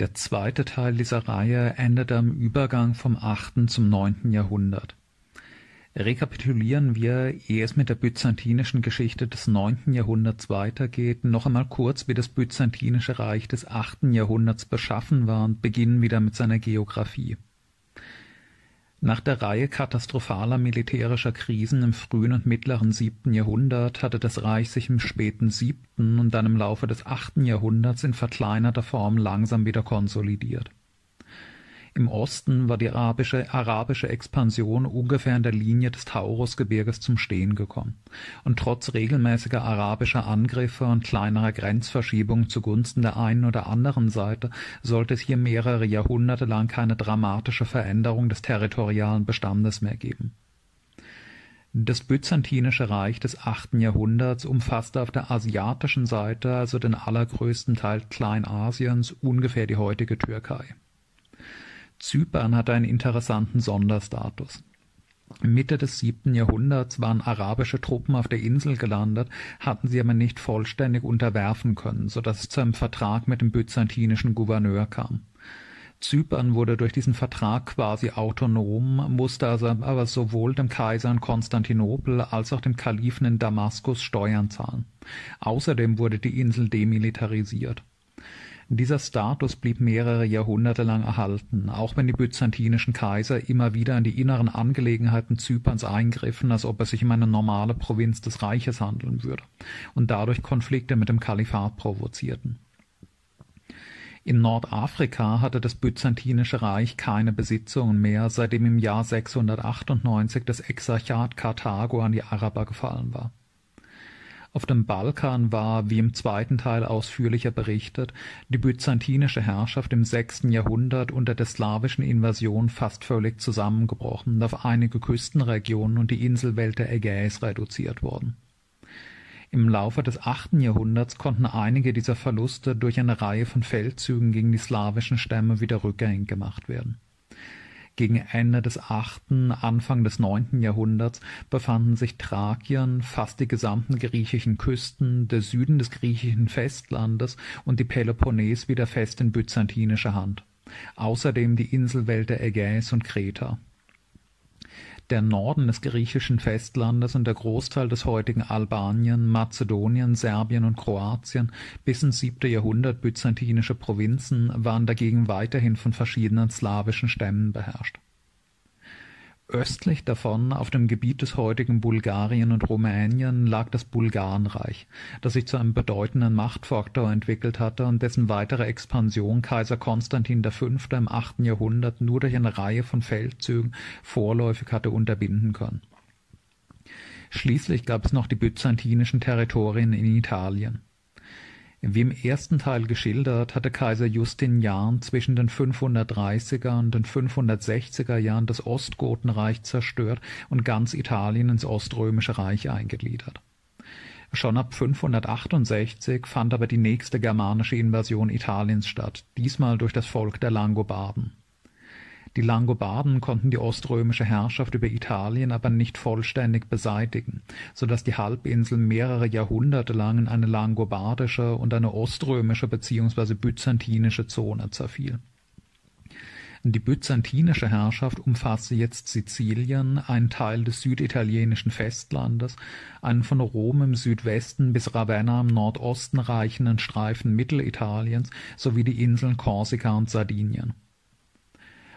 Der zweite Teil dieser Reihe endete am Übergang vom achten zum neunten Jahrhundert. Rekapitulieren wir, ehe es mit der byzantinischen Geschichte des neunten Jahrhunderts weitergeht, noch einmal kurz, wie das byzantinische Reich des achten Jahrhunderts beschaffen war und beginnen wieder mit seiner Geographie. Nach der Reihe katastrophaler militärischer Krisen im frühen und mittleren siebten Jahrhundert hatte das Reich sich im späten siebten und dann im Laufe des achten Jahrhunderts in verkleinerter Form langsam wieder konsolidiert im Osten war die arabische, arabische Expansion ungefähr in der Linie des Taurusgebirges zum Stehen gekommen. Und trotz regelmäßiger arabischer Angriffe und kleinerer Grenzverschiebungen zugunsten der einen oder anderen Seite sollte es hier mehrere Jahrhunderte lang keine dramatische Veränderung des territorialen Bestandes mehr geben. Das Byzantinische Reich des achten Jahrhunderts umfasste auf der asiatischen Seite, also den allergrößten Teil Kleinasiens, ungefähr die heutige Türkei. Zypern hatte einen interessanten Sonderstatus. Mitte des siebten Jahrhunderts waren arabische Truppen auf der Insel gelandet, hatten sie aber nicht vollständig unterwerfen können, so dass es zu einem Vertrag mit dem byzantinischen Gouverneur kam. Zypern wurde durch diesen Vertrag quasi autonom, musste also aber sowohl dem Kaiser in Konstantinopel als auch dem Kalifen in Damaskus Steuern zahlen. Außerdem wurde die Insel demilitarisiert. Dieser Status blieb mehrere Jahrhunderte lang erhalten, auch wenn die byzantinischen Kaiser immer wieder in die inneren Angelegenheiten Zyperns eingriffen, als ob es sich um eine normale Provinz des Reiches handeln würde und dadurch Konflikte mit dem Kalifat provozierten. In Nordafrika hatte das Byzantinische Reich keine Besitzungen mehr, seitdem im Jahr 698 das Exarchat Karthago an die Araber gefallen war auf dem Balkan war, wie im zweiten Teil ausführlicher berichtet, die byzantinische Herrschaft im sechsten Jahrhundert unter der slawischen Invasion fast völlig zusammengebrochen und auf einige Küstenregionen und die Inselwelt der Ägäis reduziert worden. Im Laufe des achten Jahrhunderts konnten einige dieser Verluste durch eine Reihe von Feldzügen gegen die slawischen Stämme wieder rückgängig gemacht werden gegen Ende des achten, Anfang des neunten Jahrhunderts befanden sich Thrakien, fast die gesamten griechischen Küsten, der Süden des griechischen Festlandes und die Peloponnes wieder fest in byzantinischer Hand. Außerdem die Inselwelt der Ägäis und Kreta der Norden des griechischen Festlandes und der Großteil des heutigen Albanien, Mazedonien, Serbien und Kroatien bis ins siebte Jahrhundert byzantinische Provinzen waren dagegen weiterhin von verschiedenen slawischen Stämmen beherrscht Östlich davon, auf dem Gebiet des heutigen Bulgarien und Rumänien, lag das Bulgarenreich, das sich zu einem bedeutenden Machtfaktor entwickelt hatte und dessen weitere Expansion Kaiser Konstantin V. im achten Jahrhundert nur durch eine Reihe von Feldzügen vorläufig hatte unterbinden können. Schließlich gab es noch die byzantinischen Territorien in Italien wie im ersten Teil geschildert, hatte Kaiser Justinian zwischen den 530er und den 560er Jahren das Ostgotenreich zerstört und ganz Italien ins Oströmische Reich eingegliedert. Schon ab 568 fand aber die nächste germanische Invasion Italiens statt, diesmal durch das Volk der Langobarden die Langobarden konnten die oströmische Herrschaft über Italien aber nicht vollständig beseitigen, so dass die Halbinsel mehrere Jahrhunderte lang in eine langobardische und eine oströmische bzw. byzantinische Zone zerfiel. Die byzantinische Herrschaft umfasste jetzt Sizilien, einen Teil des süditalienischen Festlandes, einen von Rom im Südwesten bis Ravenna im Nordosten reichenden Streifen Mittelitaliens sowie die Inseln Korsika und Sardinien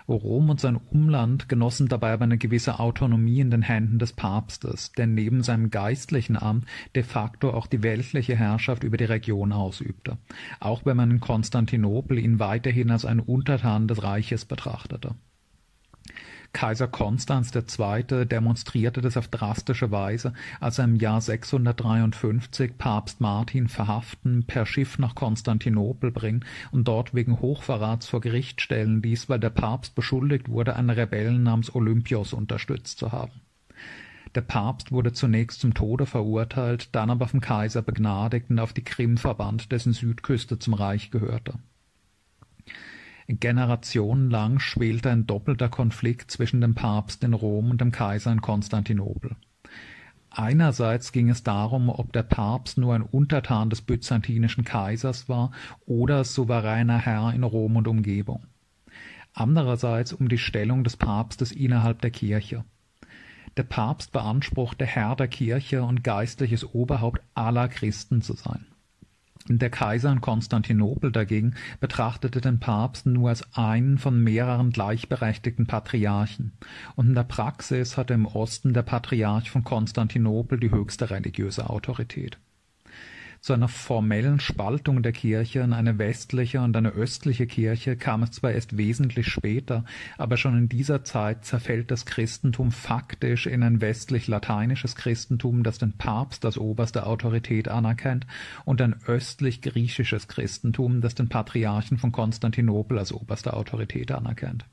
Rom und sein Umland genossen dabei aber eine gewisse Autonomie in den Händen des Papstes, der neben seinem geistlichen Amt de facto auch die weltliche Herrschaft über die Region ausübte, auch wenn man in Konstantinopel ihn weiterhin als einen Untertan des Reiches betrachtete Kaiser Konstans II. demonstrierte das auf drastische Weise, als er im Jahr 653 Papst Martin verhaften, per Schiff nach Konstantinopel bringen und dort wegen Hochverrats vor Gericht stellen ließ, weil der Papst beschuldigt wurde, einen Rebellen namens Olympios unterstützt zu haben. Der Papst wurde zunächst zum Tode verurteilt, dann aber vom Kaiser begnadigt und auf die Krim verbannt, dessen Südküste zum Reich gehörte Generationenlang schwelte ein doppelter Konflikt zwischen dem Papst in Rom und dem Kaiser in Konstantinopel. Einerseits ging es darum, ob der Papst nur ein Untertan des byzantinischen Kaisers war oder souveräner Herr in Rom und Umgebung. Andererseits um die Stellung des Papstes innerhalb der Kirche. Der Papst beanspruchte Herr der Kirche und geistliches Oberhaupt aller Christen zu sein. Der Kaiser in Konstantinopel dagegen betrachtete den Papst nur als einen von mehreren gleichberechtigten Patriarchen, und in der Praxis hatte im Osten der Patriarch von Konstantinopel die höchste religiöse Autorität zu einer formellen Spaltung der Kirche in eine westliche und eine östliche Kirche kam es zwar erst wesentlich später, aber schon in dieser Zeit zerfällt das Christentum faktisch in ein westlich-lateinisches Christentum, das den Papst als oberste Autorität anerkennt, und ein östlich-griechisches Christentum, das den Patriarchen von Konstantinopel als oberste Autorität anerkennt.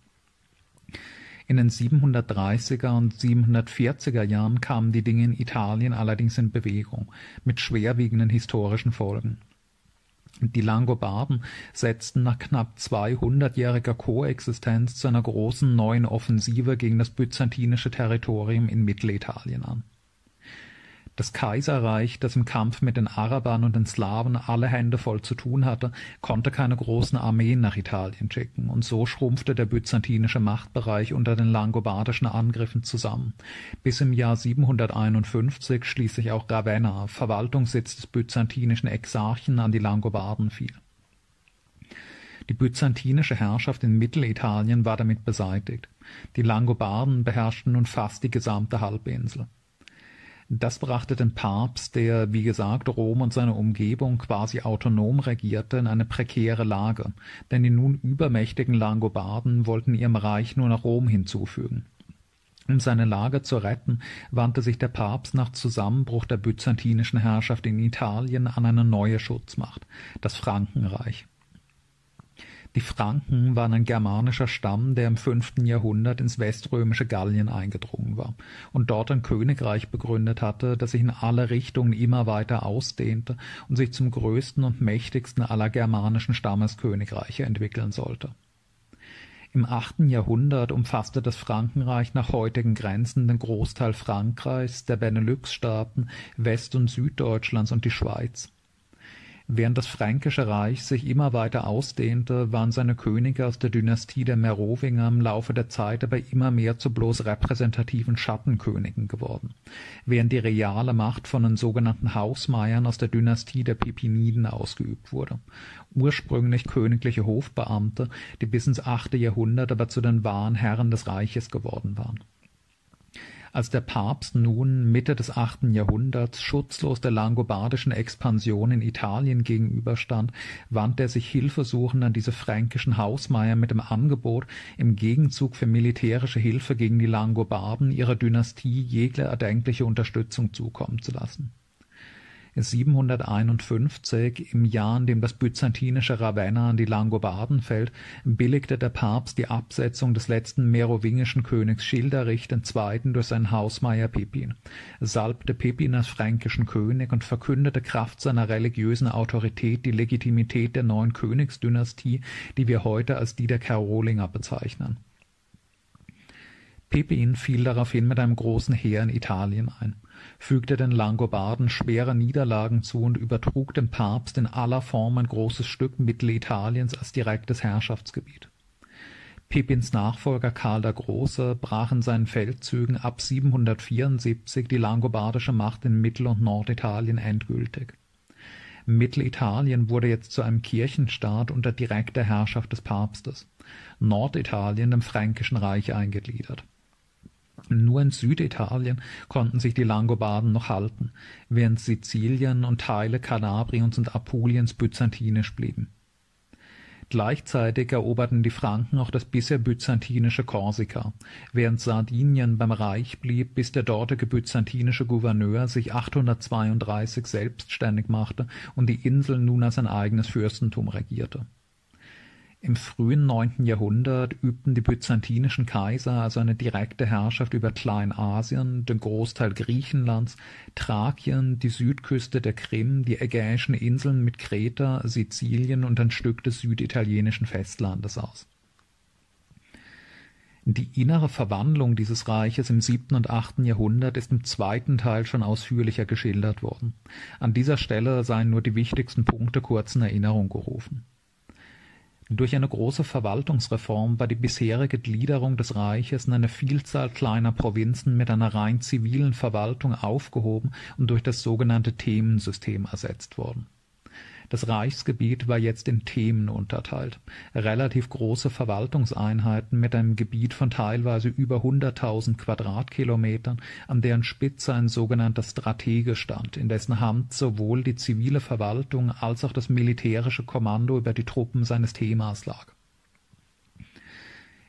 In den 730er und 740er Jahren kamen die Dinge in Italien allerdings in Bewegung, mit schwerwiegenden historischen Folgen. Die Langobarden setzten nach knapp 200-jähriger Koexistenz zu einer großen neuen Offensive gegen das byzantinische Territorium in Mittelitalien an das Kaiserreich, das im Kampf mit den Arabern und den Slawen alle Hände voll zu tun hatte, konnte keine großen Armeen nach Italien schicken, und so schrumpfte der byzantinische Machtbereich unter den langobardischen Angriffen zusammen, bis im Jahr 751 schließlich auch Ravenna, Verwaltungssitz des byzantinischen Exarchen, an die Langobarden fiel. Die byzantinische Herrschaft in Mittelitalien war damit beseitigt. Die Langobarden beherrschten nun fast die gesamte Halbinsel. Das brachte den Papst, der, wie gesagt, Rom und seine Umgebung quasi autonom regierte, in eine prekäre Lage, denn die nun übermächtigen Langobarden wollten ihrem Reich nur nach Rom hinzufügen. Um seine Lage zu retten, wandte sich der Papst nach Zusammenbruch der byzantinischen Herrschaft in Italien an eine neue Schutzmacht, das Frankenreich. Die Franken waren ein germanischer Stamm, der im fünften Jahrhundert ins weströmische Gallien eingedrungen war und dort ein Königreich begründet hatte, das sich in alle Richtungen immer weiter ausdehnte und sich zum größten und mächtigsten aller germanischen Stammeskönigreiche entwickeln sollte. Im achten Jahrhundert umfasste das Frankenreich nach heutigen Grenzen den Großteil Frankreichs, der Benelux-Staaten, West- und Süddeutschlands und die Schweiz. Während das Fränkische Reich sich immer weiter ausdehnte, waren seine Könige aus der Dynastie der Merowinger im Laufe der Zeit aber immer mehr zu bloß repräsentativen Schattenkönigen geworden, während die reale Macht von den sogenannten Hausmeiern aus der Dynastie der Pepiniden ausgeübt wurde, ursprünglich königliche Hofbeamte, die bis ins achte Jahrhundert aber zu den wahren Herren des Reiches geworden waren als der Papst nun Mitte des achten Jahrhunderts schutzlos der langobardischen Expansion in Italien gegenüberstand, wandte er sich hilfesuchend an diese fränkischen Hausmeier mit dem Angebot, im Gegenzug für militärische Hilfe gegen die Langobarden ihrer Dynastie jegliche erdenkliche Unterstützung zukommen zu lassen 751, im Jahr, in dem das byzantinische Ravenna an die Langobarden fällt, billigte der Papst die Absetzung des letzten merowingischen Königs Schilderich II. durch seinen Hausmeier Pippin, salbte Pippin als fränkischen König und verkündete Kraft seiner religiösen Autorität die Legitimität der neuen Königsdynastie, die wir heute als die der Karolinger bezeichnen. Pippin fiel daraufhin mit einem großen Heer in Italien ein fügte den Langobarden schwere Niederlagen zu und übertrug dem Papst in aller Form ein großes Stück Mittelitaliens als direktes Herrschaftsgebiet. Pippins Nachfolger Karl der Große brach in seinen Feldzügen ab 774 die langobardische Macht in Mittel- und Norditalien endgültig. Mittelitalien wurde jetzt zu einem Kirchenstaat unter direkter Herrschaft des Papstes, Norditalien dem Fränkischen Reich eingegliedert nur in Süditalien konnten sich die Langobarden noch halten, während Sizilien und Teile Kalabriens und Apuliens byzantinisch blieben. Gleichzeitig eroberten die Franken auch das bisher byzantinische Korsika, während Sardinien beim Reich blieb, bis der dortige byzantinische Gouverneur sich 832 selbstständig machte und die Insel nun als ein eigenes Fürstentum regierte im frühen neunten Jahrhundert übten die byzantinischen Kaiser also eine direkte Herrschaft über Kleinasien, den Großteil Griechenlands, Thrakien, die Südküste der Krim, die Ägäischen Inseln mit Kreta, Sizilien und ein Stück des süditalienischen Festlandes aus Die innere Verwandlung dieses Reiches im siebten und achten Jahrhundert ist im zweiten Teil schon ausführlicher geschildert worden. An dieser Stelle seien nur die wichtigsten Punkte kurz in Erinnerung gerufen. Durch eine große Verwaltungsreform war die bisherige Gliederung des Reiches in eine Vielzahl kleiner Provinzen mit einer rein zivilen Verwaltung aufgehoben und durch das sogenannte Themensystem ersetzt worden das Reichsgebiet war jetzt in Themen unterteilt, relativ große Verwaltungseinheiten mit einem Gebiet von teilweise über hunderttausend Quadratkilometern, an deren Spitze ein sogenannter Stratege stand, in dessen Hand sowohl die zivile Verwaltung als auch das militärische Kommando über die Truppen seines Themas lag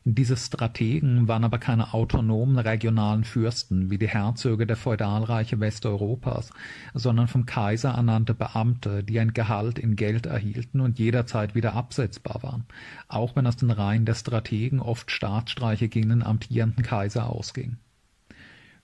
diese Strategen waren aber keine autonomen regionalen Fürsten wie die Herzöge der Feudalreiche Westeuropas, sondern vom Kaiser ernannte Beamte, die ein Gehalt in Geld erhielten und jederzeit wieder absetzbar waren, auch wenn aus den Reihen der Strategen oft Staatsstreiche gegen den amtierenden Kaiser ausgingen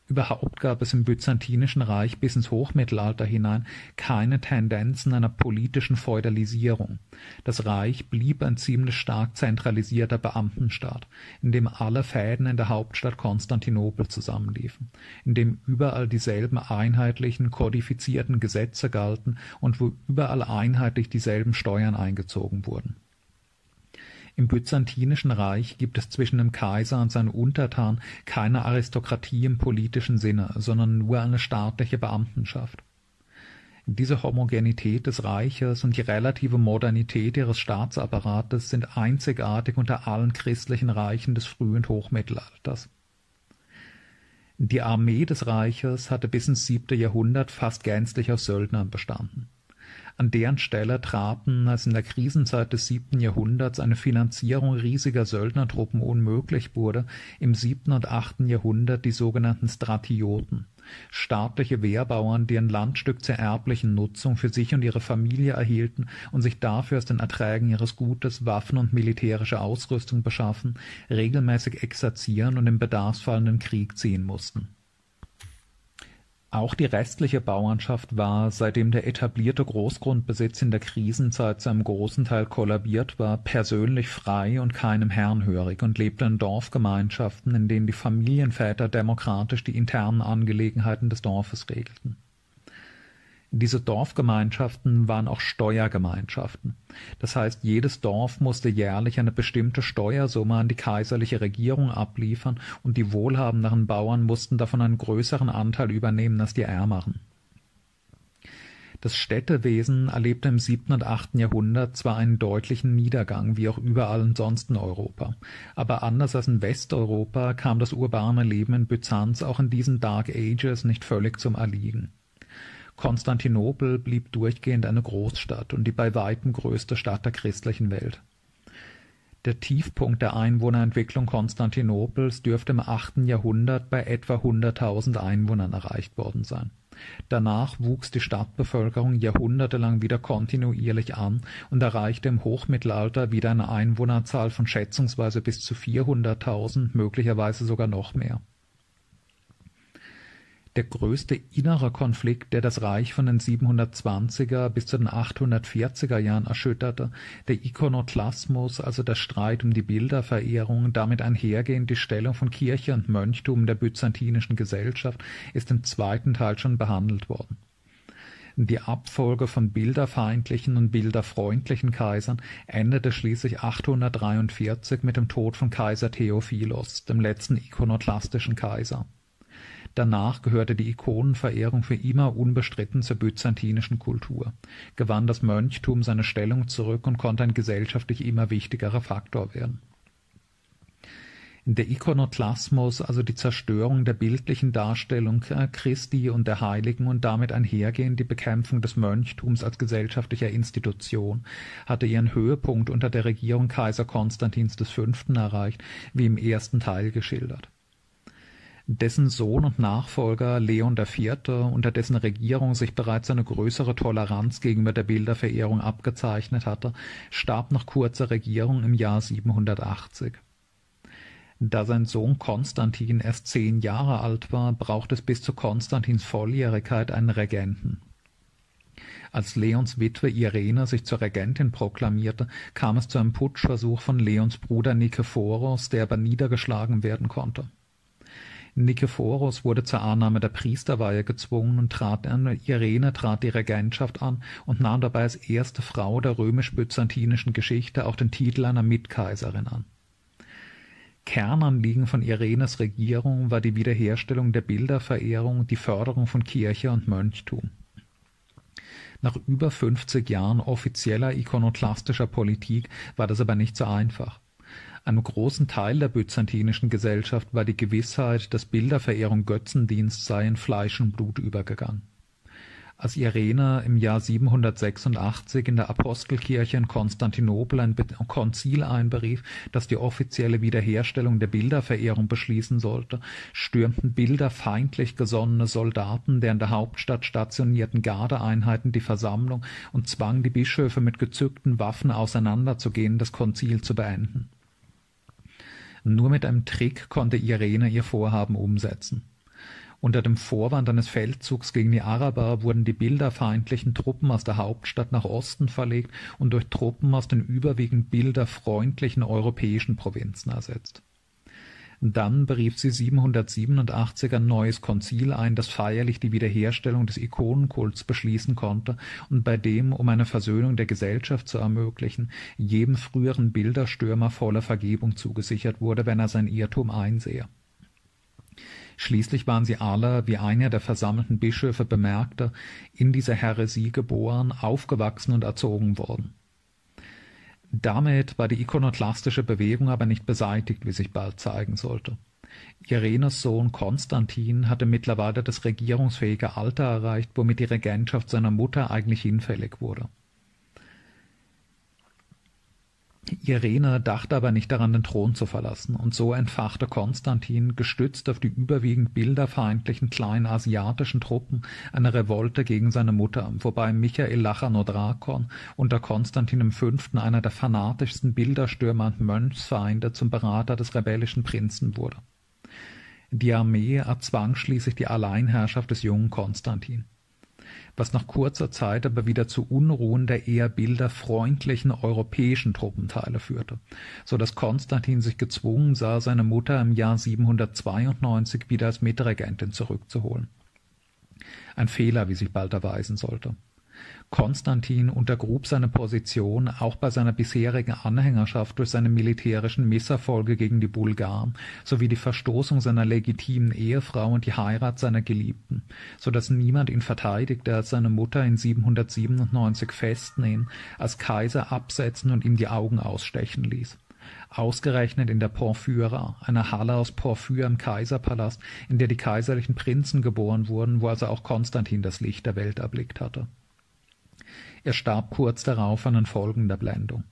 Überhaupt gab es im Byzantinischen Reich bis ins Hochmittelalter hinein keine Tendenzen einer politischen Feudalisierung. Das Reich blieb ein ziemlich stark zentralisierter Beamtenstaat, in dem alle Fäden in der Hauptstadt Konstantinopel zusammenliefen, in dem überall dieselben einheitlichen, kodifizierten Gesetze galten und wo überall einheitlich dieselben Steuern eingezogen wurden im Byzantinischen Reich gibt es zwischen dem Kaiser und seinen Untertanen keine Aristokratie im politischen Sinne, sondern nur eine staatliche Beamtenschaft. Diese Homogenität des Reiches und die relative Modernität ihres Staatsapparates sind einzigartig unter allen christlichen Reichen des frühen Hochmittelalters. Die Armee des Reiches hatte bis ins siebte Jahrhundert fast gänzlich aus Söldnern bestanden an deren Stelle traten, als in der Krisenzeit des siebten Jahrhunderts eine Finanzierung riesiger Söldnertruppen unmöglich wurde, im siebten und achten Jahrhundert die sogenannten Stratioten, staatliche Wehrbauern, die ein Landstück zur erblichen Nutzung für sich und ihre Familie erhielten und sich dafür aus den Erträgen ihres Gutes Waffen und militärische Ausrüstung beschaffen, regelmäßig exerzieren und im Bedarfsfall in den Krieg ziehen mussten auch die restliche Bauernschaft war, seitdem der etablierte Großgrundbesitz in der Krisenzeit zu einem großen Teil kollabiert war, persönlich frei und keinem Herrn hörig und lebte in Dorfgemeinschaften, in denen die Familienväter demokratisch die internen Angelegenheiten des Dorfes regelten diese Dorfgemeinschaften waren auch Steuergemeinschaften. Das heißt, jedes Dorf musste jährlich eine bestimmte Steuersumme an die kaiserliche Regierung abliefern und die wohlhabenderen Bauern mussten davon einen größeren Anteil übernehmen als die ärmeren. Das Städtewesen erlebte im siebten und achten Jahrhundert zwar einen deutlichen Niedergang, wie auch überall sonst in Europa, aber anders als in Westeuropa kam das urbane Leben in Byzanz auch in diesen Dark Ages nicht völlig zum Erliegen. Konstantinopel blieb durchgehend eine Großstadt und die bei weitem größte Stadt der christlichen Welt. Der Tiefpunkt der Einwohnerentwicklung Konstantinopels dürfte im achten Jahrhundert bei etwa 100.000 Einwohnern erreicht worden sein. Danach wuchs die Stadtbevölkerung jahrhundertelang wieder kontinuierlich an und erreichte im Hochmittelalter wieder eine Einwohnerzahl von schätzungsweise bis zu 400.000, möglicherweise sogar noch mehr der größte innere Konflikt, der das Reich von den 720er bis zu den 840er Jahren erschütterte, der Ikonoklasmus, also der Streit um die Bilderverehrung, damit einhergehend die Stellung von Kirche und Mönchtum der byzantinischen Gesellschaft, ist im zweiten Teil schon behandelt worden. Die Abfolge von bilderfeindlichen und bilderfreundlichen Kaisern endete schließlich 843 mit dem Tod von Kaiser Theophilos, dem letzten ikonoklastischen Kaiser Danach gehörte die Ikonenverehrung für immer unbestritten zur byzantinischen Kultur, gewann das Mönchtum seine Stellung zurück und konnte ein gesellschaftlich immer wichtigerer Faktor werden. Der Ikonoklasmus, also die Zerstörung der bildlichen Darstellung Christi und der Heiligen und damit einhergehend die Bekämpfung des Mönchtums als gesellschaftlicher Institution, hatte ihren Höhepunkt unter der Regierung Kaiser Konstantins V. erreicht, wie im ersten Teil geschildert dessen Sohn und Nachfolger Leon IV., unter dessen Regierung sich bereits eine größere Toleranz gegenüber der Bilderverehrung abgezeichnet hatte, starb nach kurzer Regierung im Jahr 780. Da sein Sohn Konstantin erst zehn Jahre alt war, brauchte es bis zu Konstantins Volljährigkeit einen Regenten Als Leons Witwe Irene sich zur Regentin proklamierte, kam es zu einem Putschversuch von Leons Bruder Nikephoros, der aber niedergeschlagen werden konnte. Nikephoros wurde zur Annahme der Priesterweihe gezwungen und trat an, Irene trat die Regentschaft an und nahm dabei als erste Frau der römisch-byzantinischen Geschichte auch den Titel einer Mitkaiserin an. Kernanliegen von Irenes Regierung war die Wiederherstellung der Bilderverehrung die Förderung von Kirche und Mönchtum. Nach über 50 Jahren offizieller ikonoklastischer Politik war das aber nicht so einfach. Einem großen Teil der byzantinischen Gesellschaft war die Gewissheit, dass Bilderverehrung Götzendienst sei, in Fleisch und Blut übergegangen. Als Irene im Jahr 786 in der Apostelkirche in Konstantinopel ein Konzil einberief, das die offizielle Wiederherstellung der Bilderverehrung beschließen sollte, stürmten bilderfeindlich gesonnene Soldaten der in der Hauptstadt stationierten Gardeeinheiten die Versammlung und zwangen die Bischöfe mit gezückten Waffen auseinanderzugehen, das Konzil zu beenden. Nur mit einem Trick konnte Irene ihr Vorhaben umsetzen. Unter dem Vorwand eines Feldzugs gegen die Araber wurden die bilderfeindlichen Truppen aus der Hauptstadt nach Osten verlegt und durch Truppen aus den überwiegend bilderfreundlichen europäischen Provinzen ersetzt dann berief sie 787 ein neues Konzil ein, das feierlich die Wiederherstellung des Ikonenkults beschließen konnte und bei dem, um eine Versöhnung der Gesellschaft zu ermöglichen, jedem früheren Bilderstürmer volle Vergebung zugesichert wurde, wenn er sein Irrtum einsehe. Schließlich waren sie alle, wie einer der versammelten Bischöfe bemerkte, in dieser Häresie geboren, aufgewachsen und erzogen worden. Damit war die ikonoklastische Bewegung aber nicht beseitigt, wie sich bald zeigen sollte. Irenes Sohn Konstantin hatte mittlerweile das regierungsfähige Alter erreicht, womit die Regentschaft seiner Mutter eigentlich hinfällig wurde. Irene dachte aber nicht daran, den Thron zu verlassen, und so entfachte Konstantin, gestützt auf die überwiegend bilderfeindlichen kleinen asiatischen Truppen, eine Revolte gegen seine Mutter, wobei Michael Lachanodrakon unter Konstantin V. einer der fanatischsten Bilderstürmer und Mönchsfeinde zum Berater des rebellischen Prinzen wurde. Die Armee erzwang schließlich die Alleinherrschaft des jungen Konstantin was nach kurzer Zeit aber wieder zu Unruhen der eher bilderfreundlichen europäischen Truppenteile führte, so dass Konstantin sich gezwungen sah, seine Mutter im Jahr 792 wieder als Mitregentin zurückzuholen. Ein Fehler, wie sich bald erweisen sollte. Konstantin untergrub seine Position auch bei seiner bisherigen Anhängerschaft durch seine militärischen Misserfolge gegen die Bulgaren sowie die Verstoßung seiner legitimen Ehefrau und die Heirat seiner Geliebten, so dass niemand ihn verteidigte, als seine Mutter in 797 festnehmen, als Kaiser absetzen und ihm die Augen ausstechen ließ. Ausgerechnet in der Porphyra, einer Halle aus Porphyr im Kaiserpalast, in der die kaiserlichen Prinzen geboren wurden, wo also auch Konstantin das Licht der Welt erblickt hatte. Er starb kurz darauf an den Folgen der Blendung.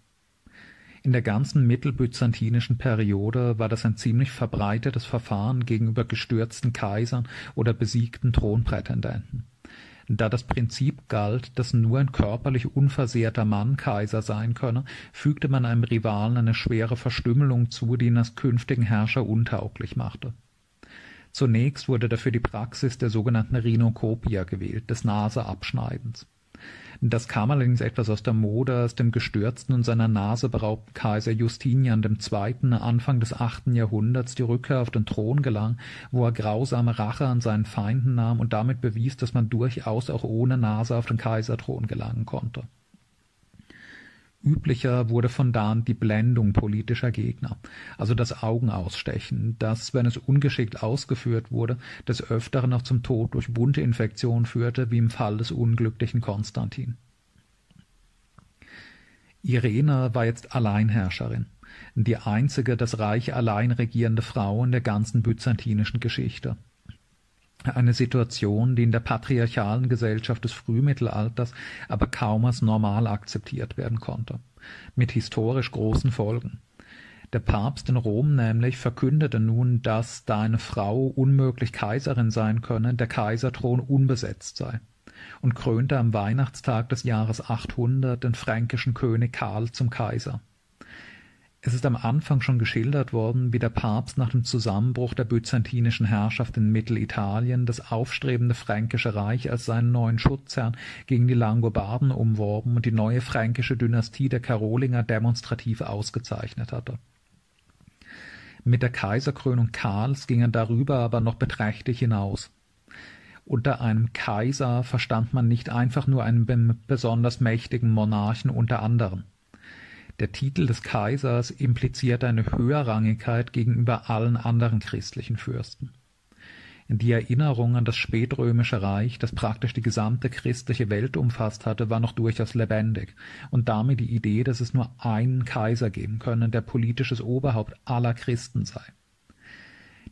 In der ganzen mittelbyzantinischen Periode war das ein ziemlich verbreitetes Verfahren gegenüber gestürzten Kaisern oder besiegten Thronprätendenten. Da das Prinzip galt, dass nur ein körperlich unversehrter Mann Kaiser sein könne, fügte man einem Rivalen eine schwere Verstümmelung zu, die ihn als künftigen Herrscher untauglich machte. Zunächst wurde dafür die Praxis der sogenannten Rhinokopia gewählt, des Naseabschneidens. Das kam allerdings etwas aus der Mode, als dem gestürzten und seiner Nase beraubten Kaiser Justinian II. Anfang des achten Jahrhunderts die Rückkehr auf den Thron gelang, wo er grausame Rache an seinen Feinden nahm und damit bewies, dass man durchaus auch ohne Nase auf den Kaiserthron gelangen konnte Üblicher wurde von da an die Blendung politischer Gegner, also das Augenausstechen, das, wenn es ungeschickt ausgeführt wurde, des Öfteren noch zum Tod durch Wundinfektion führte, wie im Fall des unglücklichen Konstantin. Irene war jetzt Alleinherrscherin, die einzige das Reich allein regierende Frau in der ganzen byzantinischen Geschichte eine Situation, die in der patriarchalen Gesellschaft des Frühmittelalters aber kaum als normal akzeptiert werden konnte, mit historisch großen Folgen. Der Papst in Rom nämlich verkündete nun, dass, da eine Frau unmöglich Kaiserin sein könne, der Kaiserthron unbesetzt sei und krönte am Weihnachtstag des Jahres 800 den fränkischen König Karl zum Kaiser. Es ist am Anfang schon geschildert worden, wie der Papst nach dem Zusammenbruch der byzantinischen Herrschaft in Mittelitalien das aufstrebende Fränkische Reich als seinen neuen Schutzherrn gegen die Langobarden umworben und die neue fränkische Dynastie der Karolinger demonstrativ ausgezeichnet hatte. Mit der Kaiserkrönung Karls ging er darüber aber noch beträchtlich hinaus. Unter einem Kaiser verstand man nicht einfach nur einen besonders mächtigen Monarchen unter anderen. Der Titel des Kaisers impliziert eine Höherrangigkeit gegenüber allen anderen christlichen Fürsten. Die Erinnerung an das spätrömische Reich, das praktisch die gesamte christliche Welt umfasst hatte, war noch durchaus lebendig, und damit die Idee, dass es nur einen Kaiser geben könne, der politisches Oberhaupt aller Christen sei.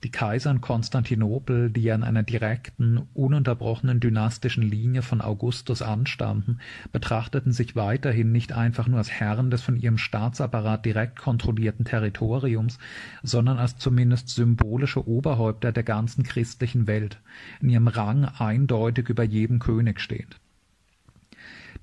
Die Kaiser in Konstantinopel, die an einer direkten, ununterbrochenen dynastischen Linie von Augustus anstammten, betrachteten sich weiterhin nicht einfach nur als Herren des von ihrem Staatsapparat direkt kontrollierten Territoriums, sondern als zumindest symbolische Oberhäupter der ganzen christlichen Welt, in ihrem Rang eindeutig über jedem König stehend.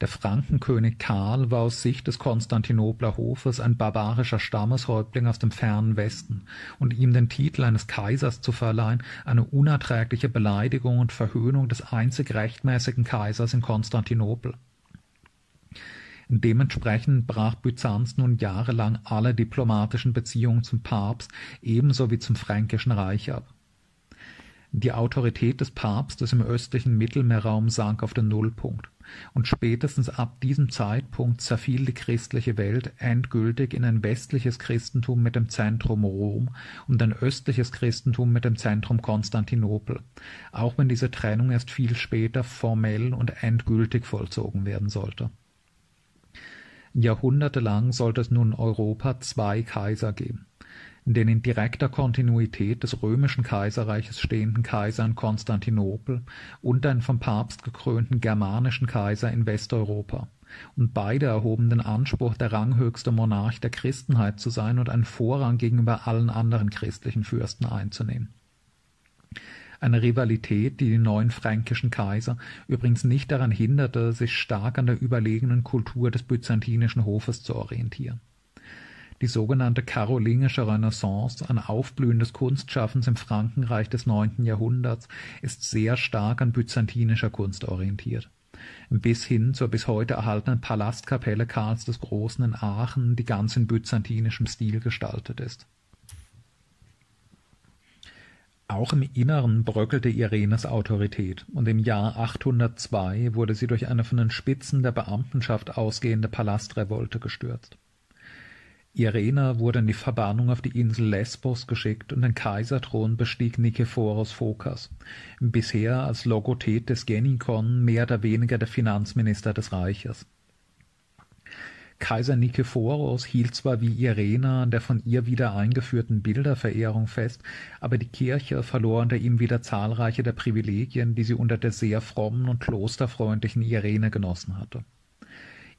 Der Frankenkönig Karl war aus Sicht des Konstantinopler Hofes ein barbarischer Stammeshäuptling aus dem fernen Westen, und ihm den Titel eines Kaisers zu verleihen, eine unerträgliche Beleidigung und Verhöhnung des einzig rechtmäßigen Kaisers in Konstantinopel. Dementsprechend brach Byzanz nun jahrelang alle diplomatischen Beziehungen zum Papst ebenso wie zum Fränkischen Reich ab. Die Autorität des Papstes im östlichen Mittelmeerraum sank auf den Nullpunkt und spätestens ab diesem Zeitpunkt zerfiel die christliche Welt endgültig in ein westliches Christentum mit dem Zentrum Rom und ein östliches Christentum mit dem Zentrum Konstantinopel, auch wenn diese Trennung erst viel später formell und endgültig vollzogen werden sollte. Jahrhundertelang sollte es nun Europa zwei Kaiser geben den in direkter Kontinuität des römischen Kaiserreiches stehenden Kaiser in Konstantinopel und einen vom Papst gekrönten germanischen Kaiser in Westeuropa, und beide erhoben den Anspruch, der ranghöchste Monarch der Christenheit zu sein und einen Vorrang gegenüber allen anderen christlichen Fürsten einzunehmen. Eine Rivalität, die die neuen fränkischen Kaiser übrigens nicht daran hinderte, sich stark an der überlegenen Kultur des byzantinischen Hofes zu orientieren die sogenannte karolingische Renaissance, ein Aufblühen des Kunstschaffens im Frankenreich des neunten Jahrhunderts, ist sehr stark an byzantinischer Kunst orientiert. Bis hin zur bis heute erhaltenen Palastkapelle Karls des Großen in Aachen, die ganz in byzantinischem Stil gestaltet ist. Auch im Inneren bröckelte Irenes Autorität, und im Jahr 802 wurde sie durch eine von den Spitzen der Beamtenschaft ausgehende Palastrevolte gestürzt. Irena wurde in die Verbannung auf die Insel Lesbos geschickt und den Kaiserthron bestieg Nikephoros Phokas, bisher als Logothet des Genikon mehr oder weniger der Finanzminister des Reiches. Kaiser Nikephoros hielt zwar wie Irena an der von ihr wieder eingeführten Bilderverehrung fest, aber die Kirche verlor unter ihm wieder zahlreiche der Privilegien, die sie unter der sehr frommen und klosterfreundlichen Irene genossen hatte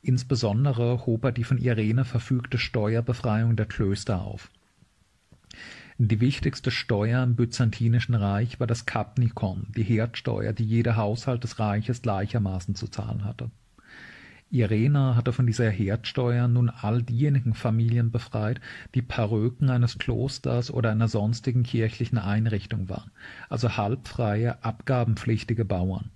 Insbesondere hob er die von Irene verfügte Steuerbefreiung der Klöster auf. Die wichtigste Steuer im Byzantinischen Reich war das Kapnikon, die Herdsteuer, die jeder Haushalt des Reiches gleichermaßen zu zahlen hatte. Irene hatte von dieser Herdsteuer nun all diejenigen Familien befreit, die Peröken eines Klosters oder einer sonstigen kirchlichen Einrichtung waren, also halbfreie, abgabenpflichtige Bauern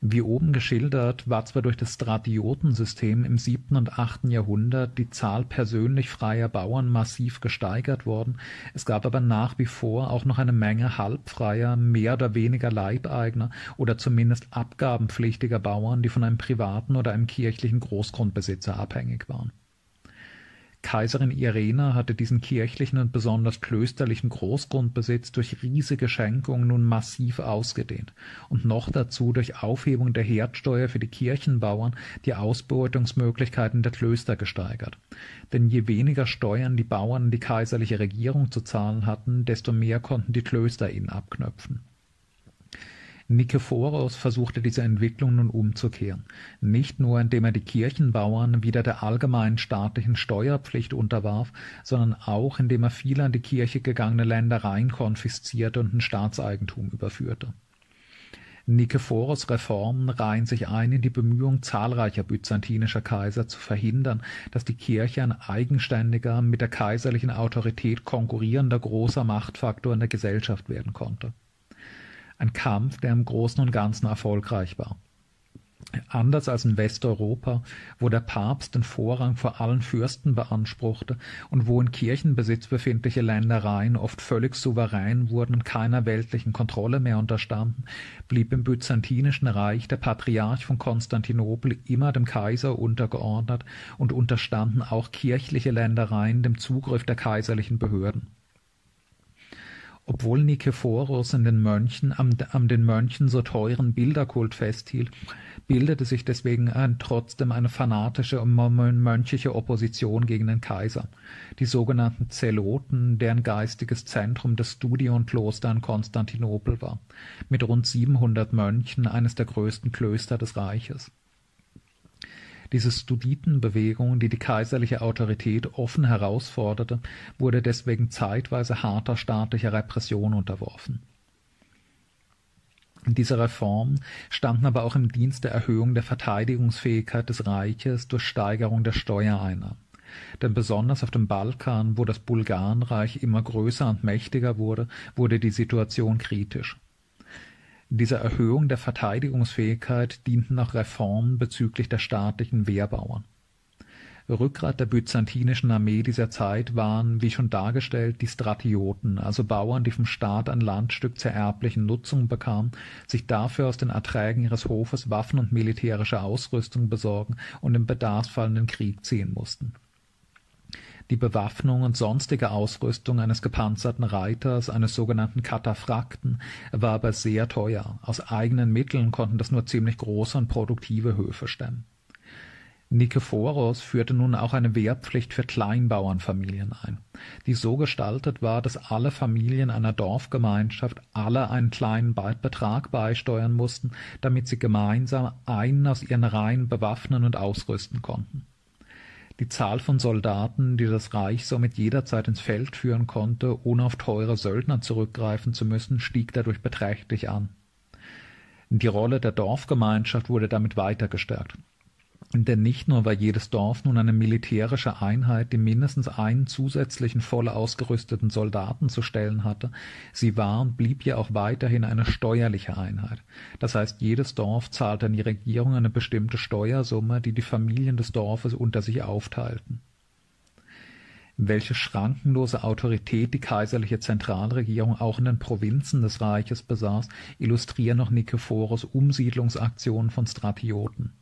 wie oben geschildert war zwar durch das Stratiotensystem im siebten und achten Jahrhundert die Zahl persönlich freier Bauern massiv gesteigert worden, es gab aber nach wie vor auch noch eine Menge halbfreier, mehr oder weniger Leibeigener oder zumindest abgabenpflichtiger Bauern, die von einem privaten oder einem kirchlichen Großgrundbesitzer abhängig waren Kaiserin Irene hatte diesen kirchlichen und besonders klösterlichen Großgrundbesitz durch riesige Schenkungen nun massiv ausgedehnt und noch dazu durch Aufhebung der Herdsteuer für die Kirchenbauern die Ausbeutungsmöglichkeiten der Klöster gesteigert. Denn je weniger Steuern die Bauern an die kaiserliche Regierung zu zahlen hatten, desto mehr konnten die Klöster ihnen abknöpfen Nikephoros versuchte diese Entwicklung nun umzukehren, nicht nur indem er die Kirchenbauern wieder der allgemeinen staatlichen Steuerpflicht unterwarf, sondern auch indem er viele an die Kirche gegangene Ländereien konfiszierte und in Staatseigentum überführte. Nikephoros Reformen reihen sich ein in die Bemühung zahlreicher byzantinischer Kaiser zu verhindern, dass die Kirche ein eigenständiger, mit der kaiserlichen Autorität konkurrierender großer Machtfaktor in der Gesellschaft werden konnte. Ein Kampf, der im Großen und Ganzen erfolgreich war. Anders als in Westeuropa, wo der Papst den Vorrang vor allen Fürsten beanspruchte und wo in Kirchenbesitz befindliche Ländereien oft völlig souverän wurden und keiner weltlichen Kontrolle mehr unterstanden, blieb im Byzantinischen Reich der Patriarch von Konstantinopel immer dem Kaiser untergeordnet und unterstanden auch kirchliche Ländereien dem Zugriff der kaiserlichen Behörden. Obwohl Nikephoros in den Mönchen, am, am den Mönchen so teuren Bilderkult festhielt, bildete sich deswegen ein, trotzdem eine fanatische und mönchliche Opposition gegen den Kaiser. Die sogenannten Zeloten, deren geistiges Zentrum das Studionkloster in Konstantinopel war, mit rund 700 Mönchen eines der größten Klöster des Reiches. Diese Studitenbewegung, die die kaiserliche Autorität offen herausforderte, wurde deswegen zeitweise harter staatlicher Repression unterworfen. Diese Reformen standen aber auch im Dienst der Erhöhung der Verteidigungsfähigkeit des Reiches durch Steigerung der Steuereinnahmen. Denn besonders auf dem Balkan, wo das Bulgarenreich immer größer und mächtiger wurde, wurde die Situation kritisch. Dieser Erhöhung der Verteidigungsfähigkeit dienten auch Reformen bezüglich der staatlichen Wehrbauern Rückgrat der byzantinischen Armee dieser Zeit waren, wie schon dargestellt, die Stratioten, also Bauern, die vom Staat ein Landstück zur erblichen Nutzung bekamen, sich dafür aus den Erträgen ihres Hofes Waffen und militärische Ausrüstung besorgen und im Bedarfsfall in den Krieg ziehen mussten. Die Bewaffnung und sonstige Ausrüstung eines gepanzerten Reiters, eines sogenannten Kataphrakten, war aber sehr teuer. Aus eigenen Mitteln konnten das nur ziemlich große und produktive Höfe stemmen. Nikephoros führte nun auch eine Wehrpflicht für Kleinbauernfamilien ein, die so gestaltet war, dass alle Familien einer Dorfgemeinschaft alle einen kleinen Betrag beisteuern mussten, damit sie gemeinsam einen aus ihren Reihen bewaffnen und ausrüsten konnten. Die Zahl von Soldaten, die das Reich somit jederzeit ins Feld führen konnte, ohne auf teure Söldner zurückgreifen zu müssen, stieg dadurch beträchtlich an. Die Rolle der Dorfgemeinschaft wurde damit weiter gestärkt. Denn nicht nur war jedes Dorf nun eine militärische Einheit, die mindestens einen zusätzlichen voll ausgerüsteten Soldaten zu stellen hatte, sie war und blieb ja auch weiterhin eine steuerliche Einheit. Das heißt, jedes Dorf zahlte an die Regierung eine bestimmte Steuersumme, die die Familien des Dorfes unter sich aufteilten. Welche schrankenlose Autorität die kaiserliche Zentralregierung auch in den Provinzen des Reiches besaß, illustrieren noch Nikephoros Umsiedlungsaktionen von Stratioten.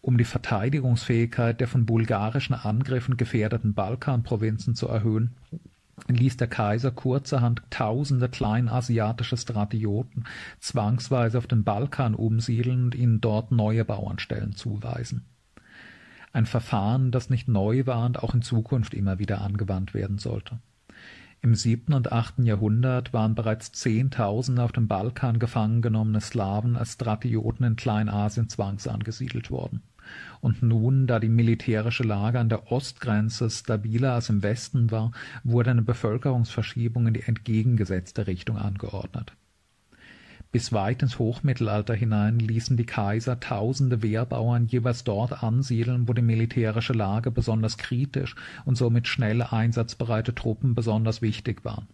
Um die Verteidigungsfähigkeit der von bulgarischen Angriffen gefährdeten Balkanprovinzen zu erhöhen, ließ der Kaiser kurzerhand tausende kleinasiatische Stratioten zwangsweise auf den Balkan umsiedeln und ihnen dort neue Bauernstellen zuweisen. Ein Verfahren, das nicht neu war und auch in Zukunft immer wieder angewandt werden sollte. Im siebten und achten Jahrhundert waren bereits Zehntausende auf dem Balkan gefangen genommene Slawen als Stratioten in Kleinasien zwangsangesiedelt worden. Und nun, da die militärische Lage an der Ostgrenze stabiler als im Westen war, wurde eine Bevölkerungsverschiebung in die entgegengesetzte Richtung angeordnet bis weit ins Hochmittelalter hinein ließen die Kaiser tausende Wehrbauern jeweils dort ansiedeln, wo die militärische Lage besonders kritisch und somit schnell einsatzbereite Truppen besonders wichtig waren.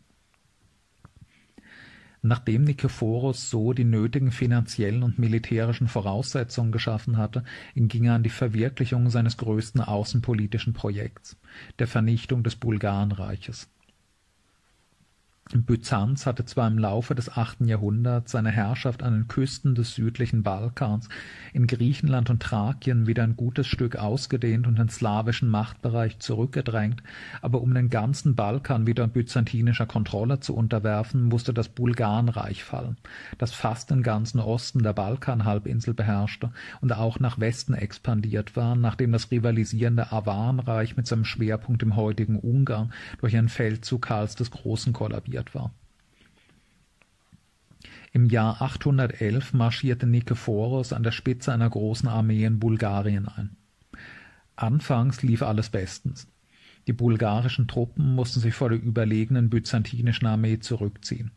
Nachdem Nikephoros so die nötigen finanziellen und militärischen Voraussetzungen geschaffen hatte, ging er an die Verwirklichung seines größten außenpolitischen Projekts, der Vernichtung des Bulgarenreiches. Byzanz hatte zwar im Laufe des achten Jahrhunderts seine Herrschaft an den Küsten des südlichen Balkans, in Griechenland und Thrakien wieder ein gutes Stück ausgedehnt und den slawischen Machtbereich zurückgedrängt, aber um den ganzen Balkan wieder byzantinischer Kontrolle zu unterwerfen, musste das Bulgarenreich fallen, das fast den ganzen Osten der Balkanhalbinsel beherrschte und auch nach Westen expandiert war, nachdem das rivalisierende Avarnreich mit seinem Schwerpunkt im heutigen Ungarn durch einen Feldzug Karls des Großen kollabiert etabliert war. Im Jahr 811 marschierte Nikephoros an der Spitze einer großen Armee in Bulgarien ein. Anfangs lief alles bestens. Die bulgarischen Truppen mussten sich vor der überlegenen byzantinischen Armee zurückziehen.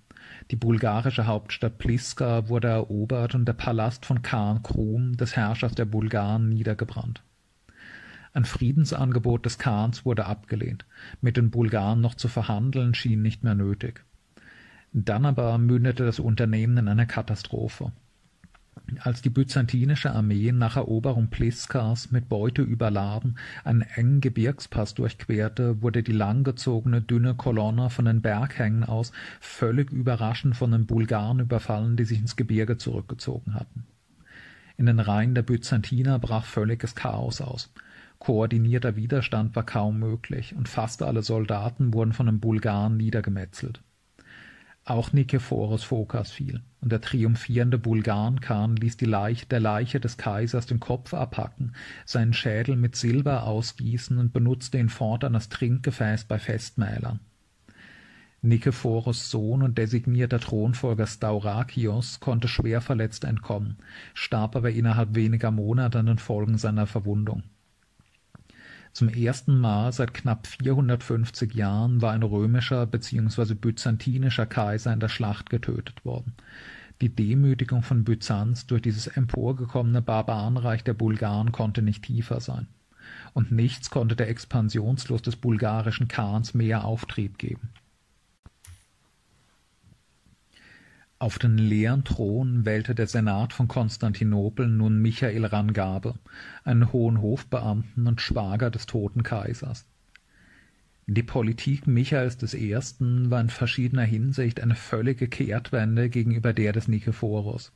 Die bulgarische Hauptstadt Pliska wurde erobert und der Palast von Khan Krum, des Herrschers der Bulgaren, niedergebrannt. Ein Friedensangebot des Khans wurde abgelehnt. Mit den Bulgaren noch zu verhandeln schien nicht mehr nötig. Dann aber mündete das Unternehmen in einer Katastrophe. Als die byzantinische Armee nach Eroberung Pliskas mit Beute überladen einen engen Gebirgspass durchquerte, wurde die langgezogene, dünne Kolonne von den Berghängen aus völlig überraschend von den Bulgaren überfallen, die sich ins Gebirge zurückgezogen hatten. In den Reihen der Byzantiner brach völliges Chaos aus. Koordinierter Widerstand war kaum möglich, und fast alle Soldaten wurden von den Bulgaren niedergemetzelt. Auch Nikephoros Phokas fiel, und der triumphierende Bulgarenkhan ließ Leiche, der Leiche des Kaisers den Kopf abhacken, seinen Schädel mit Silber ausgießen und benutzte ihn fortan als Trinkgefäß bei Festmählern. Nikephoros Sohn und designierter Thronfolger Staurakios konnte schwer verletzt entkommen, starb aber innerhalb weniger Monate an den Folgen seiner Verwundung. Zum ersten Mal seit knapp 450 Jahren war ein römischer bzw. byzantinischer Kaiser in der Schlacht getötet worden. Die Demütigung von Byzanz durch dieses emporgekommene Barbarenreich der Bulgaren konnte nicht tiefer sein. Und nichts konnte der Expansionslust des bulgarischen Khans mehr Auftrieb geben. Auf den leeren Thron wählte der Senat von Konstantinopel nun Michael Rangabe, einen hohen Hofbeamten und Schwager des toten Kaisers. Die Politik Michaels I. war in verschiedener Hinsicht eine völlige Kehrtwende gegenüber der des Nikephoros.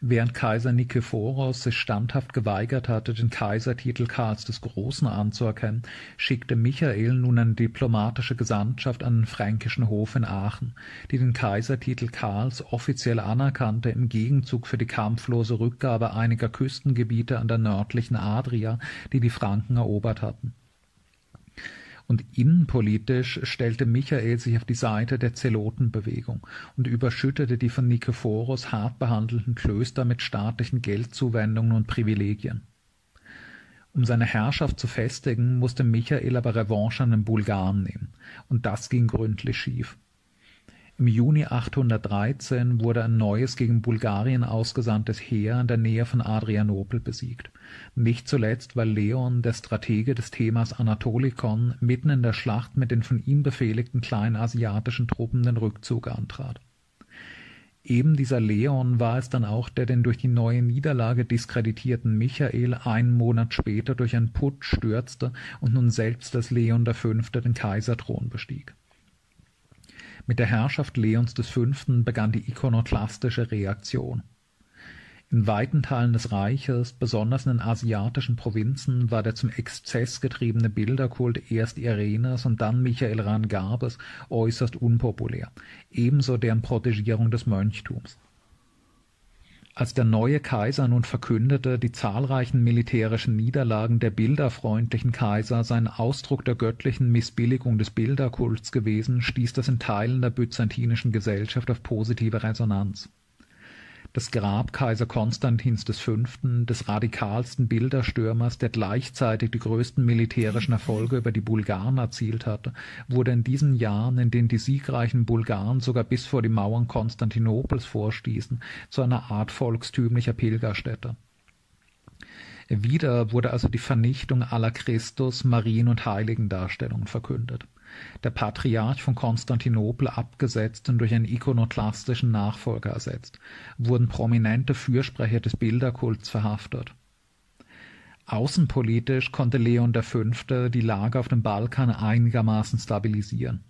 Während Kaiser Nikephoros sich standhaft geweigert hatte, den Kaisertitel Karls des Großen anzuerkennen, schickte Michael nun eine diplomatische Gesandtschaft an den fränkischen Hof in Aachen, die den Kaisertitel Karls offiziell anerkannte im Gegenzug für die kampflose Rückgabe einiger Küstengebiete an der nördlichen Adria, die die Franken erobert hatten und innenpolitisch stellte Michael sich auf die Seite der Zelotenbewegung und überschüttete die von Nikephoros hart behandelten Klöster mit staatlichen Geldzuwendungen und Privilegien. Um seine Herrschaft zu festigen, musste Michael aber Revanche an den Bulgaren nehmen, und das ging gründlich schief. Im Juni 813 wurde ein neues gegen Bulgarien ausgesandtes Heer in der Nähe von Adrianopel besiegt, nicht zuletzt, weil Leon, der Stratege des Themas Anatolikon, mitten in der Schlacht mit den von ihm befehligten kleinasiatischen Truppen den Rückzug antrat. Eben dieser Leon war es dann auch, der den durch die neue Niederlage diskreditierten Michael einen Monat später durch einen Putsch stürzte und nun selbst als Leon V. den Kaiserthron bestieg mit der Herrschaft Leons V. begann die ikonoklastische Reaktion. In weiten Teilen des Reiches, besonders in den asiatischen Provinzen, war der zum Exzess getriebene Bilderkult erst Irenes und dann Michael Rangabes äußerst unpopulär, ebenso deren Protegierung des Mönchtums. Als der neue Kaiser nun verkündete, die zahlreichen militärischen Niederlagen der bilderfreundlichen Kaiser seien Ausdruck der göttlichen Missbilligung des Bilderkults gewesen, stieß das in Teilen der byzantinischen Gesellschaft auf positive Resonanz das Grab Kaiser Konstantins V., des radikalsten Bilderstürmers, der gleichzeitig die größten militärischen Erfolge über die Bulgaren erzielt hatte, wurde in diesen Jahren, in denen die siegreichen Bulgaren sogar bis vor die Mauern Konstantinopels vorstießen, zu einer Art volkstümlicher Pilgerstätte. Wieder wurde also die Vernichtung aller Christus-, Marien- und Heiligendarstellungen verkündet der Patriarch von Konstantinopel abgesetzt und durch einen ikonoklastischen Nachfolger ersetzt, wurden prominente Fürsprecher des Bilderkults verhaftet. Außenpolitisch konnte Leon V. die Lage auf dem Balkan einigermaßen stabilisieren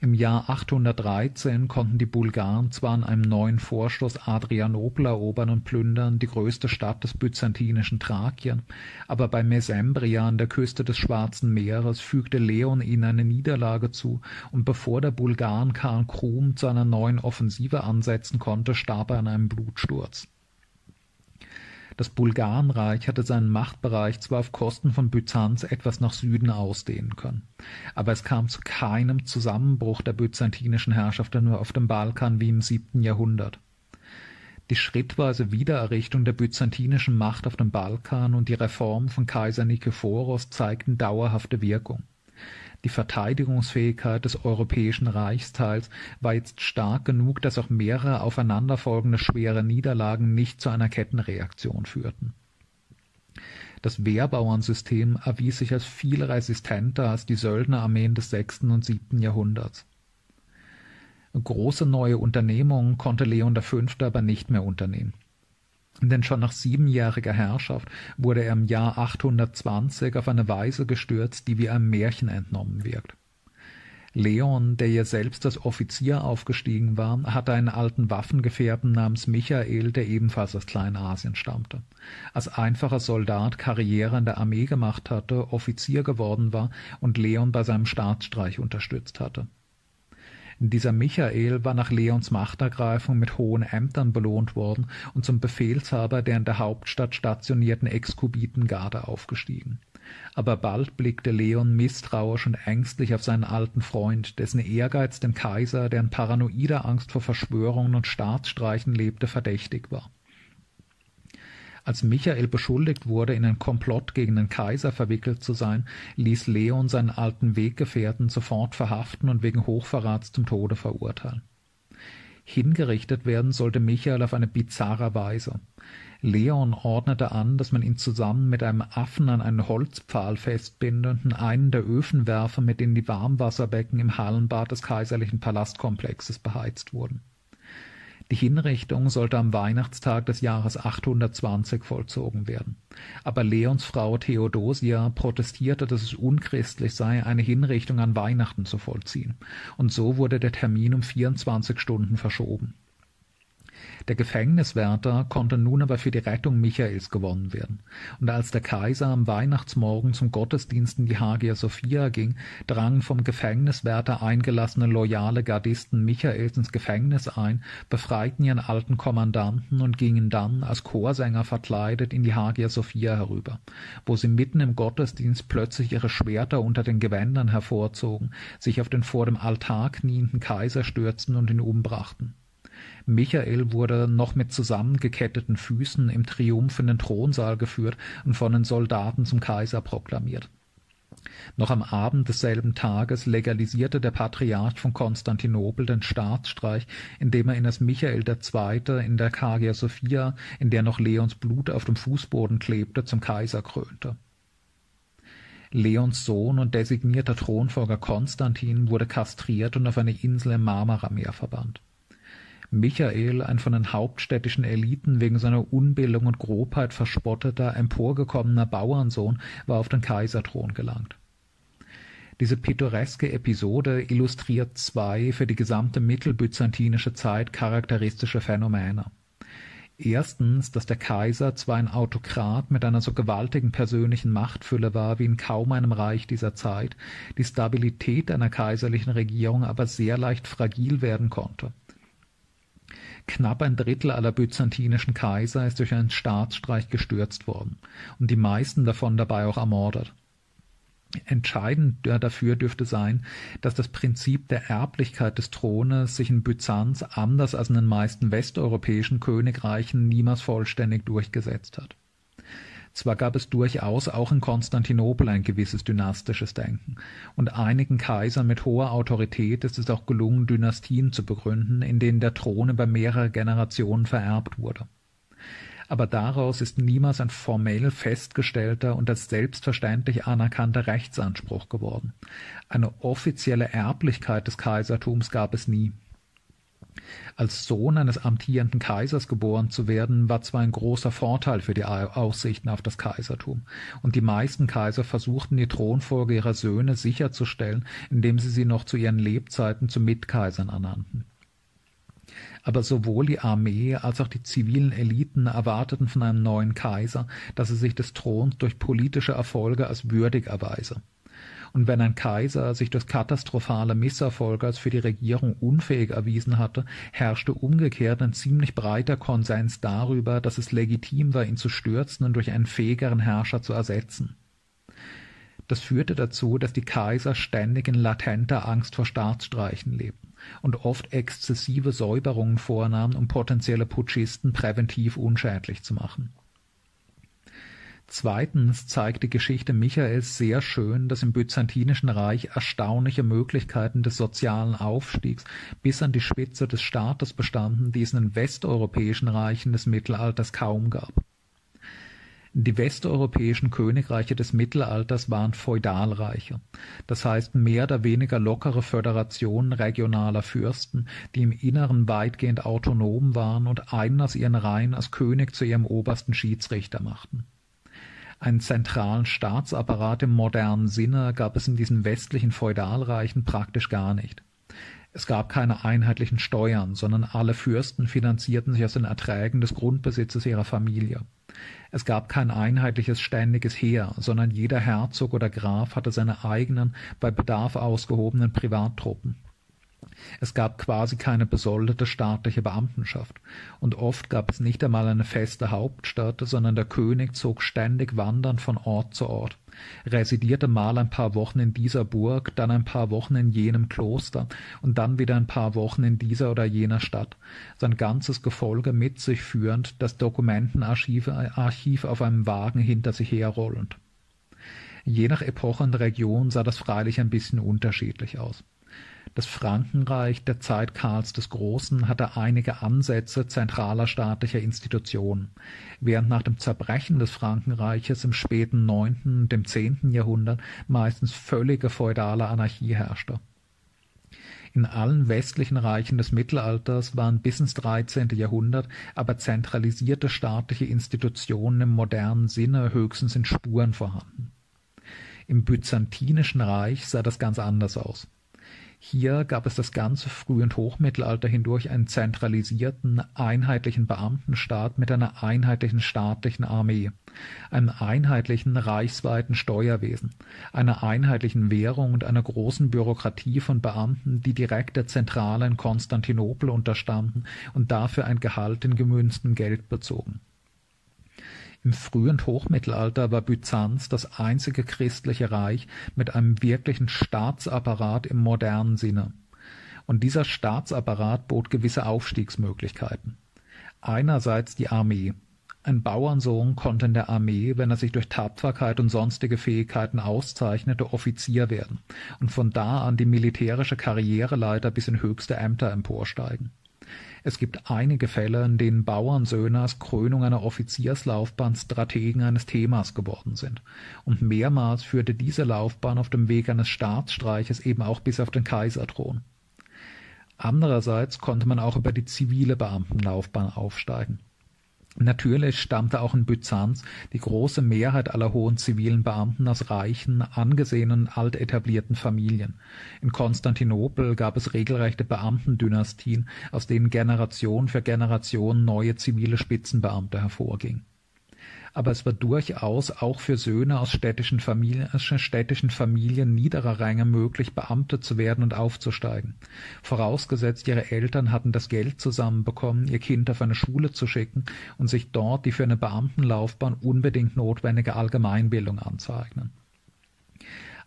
im Jahr 813 konnten die Bulgaren zwar an einem neuen Vorstoß Adrianopel erobern und plündern, die größte Stadt des byzantinischen Thrakien, aber bei Mesembria an der Küste des Schwarzen Meeres fügte Leon ihnen eine Niederlage zu, und bevor der Bulgarenkhan Krum zu einer neuen Offensive ansetzen konnte, starb er an einem Blutsturz das Bulgarenreich hatte seinen Machtbereich zwar auf Kosten von Byzanz etwas nach Süden ausdehnen können, aber es kam zu keinem Zusammenbruch der byzantinischen Herrschaft nur auf dem Balkan wie im siebten Jahrhundert. Die schrittweise Wiedererrichtung der byzantinischen Macht auf dem Balkan und die Reform von Kaiser Nikephoros zeigten dauerhafte Wirkung. Die Verteidigungsfähigkeit des europäischen Reichsteils war jetzt stark genug, dass auch mehrere aufeinanderfolgende schwere Niederlagen nicht zu einer Kettenreaktion führten. Das Wehrbauernsystem erwies sich als viel resistenter als die Söldnerarmeen des sechsten und siebten Jahrhunderts. Große neue Unternehmungen konnte Leon V. aber nicht mehr unternehmen. Denn schon nach siebenjähriger Herrschaft wurde er im Jahr 820 auf eine Weise gestürzt, die wie einem Märchen entnommen wirkt. Leon, der ja selbst als Offizier aufgestiegen war, hatte einen alten Waffengefährten namens Michael, der ebenfalls aus Kleinasien stammte. Als einfacher Soldat Karriere in der Armee gemacht hatte, Offizier geworden war und Leon bei seinem Staatsstreich unterstützt hatte. Dieser Michael war nach Leons Machtergreifung mit hohen Ämtern belohnt worden und zum Befehlshaber der in der Hauptstadt stationierten Exkubitengarde aufgestiegen. Aber bald blickte Leon misstrauisch und ängstlich auf seinen alten Freund, dessen Ehrgeiz dem Kaiser, der in paranoider Angst vor Verschwörungen und Staatsstreichen lebte, verdächtig war. Als Michael beschuldigt wurde, in einen Komplott gegen den Kaiser verwickelt zu sein, ließ Leon seinen alten Weggefährten sofort verhaften und wegen Hochverrats zum Tode verurteilen. Hingerichtet werden sollte Michael auf eine bizarre Weise. Leon ordnete an, dass man ihn zusammen mit einem Affen an einen Holzpfahl festbinde und in einen der Öfen werfe, mit denen die Warmwasserbecken im Hallenbad des kaiserlichen Palastkomplexes beheizt wurden. Die Hinrichtung sollte am Weihnachtstag des Jahres 820 vollzogen werden. Aber Leons Frau Theodosia protestierte, dass es unchristlich sei, eine Hinrichtung an Weihnachten zu vollziehen, und so wurde der Termin um 24 Stunden verschoben. Der Gefängniswärter konnte nun aber für die Rettung Michaels gewonnen werden, und als der Kaiser am Weihnachtsmorgen zum Gottesdienst in die Hagia Sophia ging, drangen vom Gefängniswärter eingelassene loyale Gardisten Michaels ins Gefängnis ein, befreiten ihren alten Kommandanten und gingen dann, als Chorsänger verkleidet, in die Hagia Sophia herüber, wo sie mitten im Gottesdienst plötzlich ihre Schwerter unter den Gewändern hervorzogen, sich auf den vor dem Altar knienden Kaiser stürzten und ihn umbrachten. Michael wurde noch mit zusammengeketteten Füßen im Triumph in den Thronsaal geführt und von den Soldaten zum Kaiser proklamiert. Noch am Abend desselben Tages legalisierte der Patriarch von Konstantinopel den Staatsstreich, indem er ihn als Michael II. in der Hagia Sophia, in der noch Leons Blut auf dem Fußboden klebte, zum Kaiser krönte. Leons Sohn und designierter Thronfolger Konstantin wurde kastriert und auf eine Insel im Marmarameer verbannt. Michael, ein von den hauptstädtischen Eliten wegen seiner Unbildung und Grobheit verspotteter, emporgekommener Bauernsohn, war auf den Kaiserthron gelangt. Diese pittoreske Episode illustriert zwei für die gesamte mittelbyzantinische Zeit charakteristische Phänomene. Erstens, dass der Kaiser zwar ein Autokrat mit einer so gewaltigen persönlichen Machtfülle war wie in kaum einem Reich dieser Zeit, die Stabilität einer kaiserlichen Regierung aber sehr leicht fragil werden konnte. Knapp ein Drittel aller byzantinischen Kaiser ist durch einen Staatsstreich gestürzt worden und die meisten davon dabei auch ermordet. Entscheidend dafür dürfte sein, dass das Prinzip der Erblichkeit des Thrones sich in Byzanz anders als in den meisten westeuropäischen Königreichen niemals vollständig durchgesetzt hat. Zwar gab es durchaus auch in Konstantinopel ein gewisses dynastisches Denken, und einigen Kaisern mit hoher Autorität ist es auch gelungen, Dynastien zu begründen, in denen der Thron über mehrere Generationen vererbt wurde. Aber daraus ist niemals ein formell festgestellter und als selbstverständlich anerkannter Rechtsanspruch geworden. Eine offizielle Erblichkeit des Kaisertums gab es nie. Als Sohn eines amtierenden Kaisers geboren zu werden, war zwar ein großer Vorteil für die Aussichten auf das Kaisertum, und die meisten Kaiser versuchten die Thronfolge ihrer Söhne sicherzustellen, indem sie sie noch zu ihren Lebzeiten zu Mitkaisern ernannten. Aber sowohl die Armee als auch die zivilen Eliten erwarteten von einem neuen Kaiser, dass er sich des Throns durch politische Erfolge als würdig erweise und wenn ein Kaiser sich durch katastrophale Misserfolge als für die Regierung unfähig erwiesen hatte, herrschte umgekehrt ein ziemlich breiter Konsens darüber, dass es legitim war, ihn zu stürzen und durch einen fähigeren Herrscher zu ersetzen. Das führte dazu, dass die Kaiser ständig in latenter Angst vor Staatsstreichen lebten und oft exzessive Säuberungen vornahmen, um potenzielle Putschisten präventiv unschädlich zu machen. Zweitens zeigt die Geschichte Michaels sehr schön, dass im Byzantinischen Reich erstaunliche Möglichkeiten des sozialen Aufstiegs bis an die Spitze des Staates bestanden, die es in westeuropäischen Reichen des Mittelalters kaum gab. Die westeuropäischen Königreiche des Mittelalters waren Feudalreiche, das heißt mehr oder weniger lockere Föderationen regionaler Fürsten, die im Inneren weitgehend autonom waren und einen aus ihren Reihen als König zu ihrem obersten Schiedsrichter machten. Einen zentralen Staatsapparat im modernen Sinne gab es in diesen westlichen Feudalreichen praktisch gar nicht. Es gab keine einheitlichen Steuern, sondern alle Fürsten finanzierten sich aus den Erträgen des Grundbesitzes ihrer Familie. Es gab kein einheitliches ständiges Heer, sondern jeder Herzog oder Graf hatte seine eigenen, bei Bedarf ausgehobenen Privattruppen. Es gab quasi keine besoldete staatliche Beamtenschaft, und oft gab es nicht einmal eine feste Hauptstadt, sondern der König zog ständig wandernd von Ort zu Ort, residierte mal ein paar Wochen in dieser Burg, dann ein paar Wochen in jenem Kloster und dann wieder ein paar Wochen in dieser oder jener Stadt, sein ganzes Gefolge mit sich führend, das Dokumentenarchiv Archiv auf einem Wagen hinter sich herrollend. Je nach Epoche und Region sah das freilich ein bisschen unterschiedlich aus. Das Frankenreich der Zeit Karls des Großen hatte einige Ansätze zentraler staatlicher Institutionen, während nach dem Zerbrechen des Frankenreiches im späten neunten und dem zehnten Jahrhundert meistens völlige feudale Anarchie herrschte. In allen westlichen Reichen des Mittelalters waren bis ins dreizehnte Jahrhundert aber zentralisierte staatliche Institutionen im modernen Sinne höchstens in Spuren vorhanden. Im Byzantinischen Reich sah das ganz anders aus. Hier gab es das ganze Früh- und Hochmittelalter hindurch einen zentralisierten, einheitlichen Beamtenstaat mit einer einheitlichen staatlichen Armee, einem einheitlichen reichsweiten Steuerwesen, einer einheitlichen Währung und einer großen Bürokratie von Beamten, die direkt der Zentrale in Konstantinopel unterstanden und dafür ein Gehalt in gemünztem Geld bezogen im frühen Hochmittelalter war Byzanz das einzige christliche Reich mit einem wirklichen Staatsapparat im modernen Sinne. Und dieser Staatsapparat bot gewisse Aufstiegsmöglichkeiten. Einerseits die Armee. Ein Bauernsohn konnte in der Armee, wenn er sich durch Tapferkeit und sonstige Fähigkeiten auszeichnete, Offizier werden und von da an die militärische Karriereleiter bis in höchste Ämter emporsteigen. Es gibt einige Fälle, in denen Bauernsöhne als Krönung einer Offizierslaufbahn Strategen eines Themas geworden sind, und mehrmals führte diese Laufbahn auf dem Weg eines Staatsstreiches eben auch bis auf den Kaiserthron. Andererseits konnte man auch über die zivile Beamtenlaufbahn aufsteigen Natürlich stammte auch in Byzanz die große Mehrheit aller hohen zivilen Beamten aus reichen, angesehenen, altetablierten Familien. In Konstantinopel gab es regelrechte Beamtendynastien, aus denen Generation für Generation neue zivile Spitzenbeamte hervorgingen aber es war durchaus auch für Söhne aus städtischen Familien, städtischen Familien niederer Ränge möglich, Beamte zu werden und aufzusteigen. Vorausgesetzt, ihre Eltern hatten das Geld zusammenbekommen, ihr Kind auf eine Schule zu schicken und sich dort die für eine Beamtenlaufbahn unbedingt notwendige Allgemeinbildung anzueignen.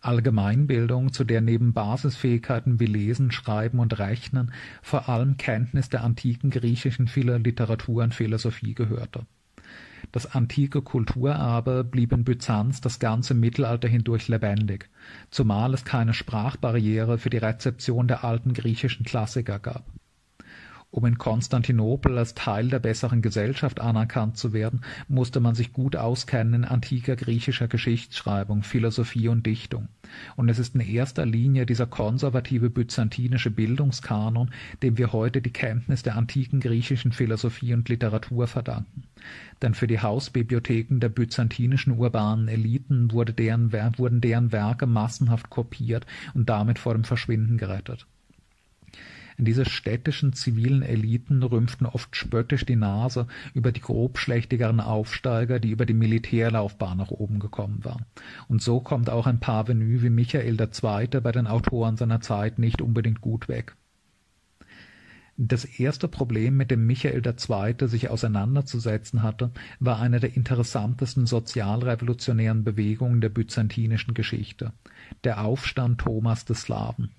Allgemeinbildung, zu der neben Basisfähigkeiten wie Lesen, Schreiben und Rechnen vor allem Kenntnis der antiken griechischen Literatur und Philosophie gehörte. Das antike Kulturerbe blieb in Byzanz das ganze Mittelalter hindurch lebendig, zumal es keine Sprachbarriere für die Rezeption der alten griechischen Klassiker gab um in Konstantinopel als Teil der besseren Gesellschaft anerkannt zu werden, musste man sich gut auskennen in antiker griechischer Geschichtsschreibung, Philosophie und Dichtung. Und es ist in erster Linie dieser konservative byzantinische Bildungskanon, dem wir heute die Kenntnis der antiken griechischen Philosophie und Literatur verdanken. Denn für die Hausbibliotheken der byzantinischen urbanen Eliten wurde deren, wurden deren Werke massenhaft kopiert und damit vor dem Verschwinden gerettet. Diese städtischen zivilen Eliten rümpften oft spöttisch die Nase über die grobschlächtigeren Aufsteiger, die über die Militärlaufbahn nach oben gekommen waren. Und so kommt auch ein Parvenu wie Michael II. bei den Autoren seiner Zeit nicht unbedingt gut weg. Das erste Problem, mit dem Michael II. sich auseinanderzusetzen hatte, war eine der interessantesten sozialrevolutionären Bewegungen der byzantinischen Geschichte, der Aufstand Thomas des Slawen.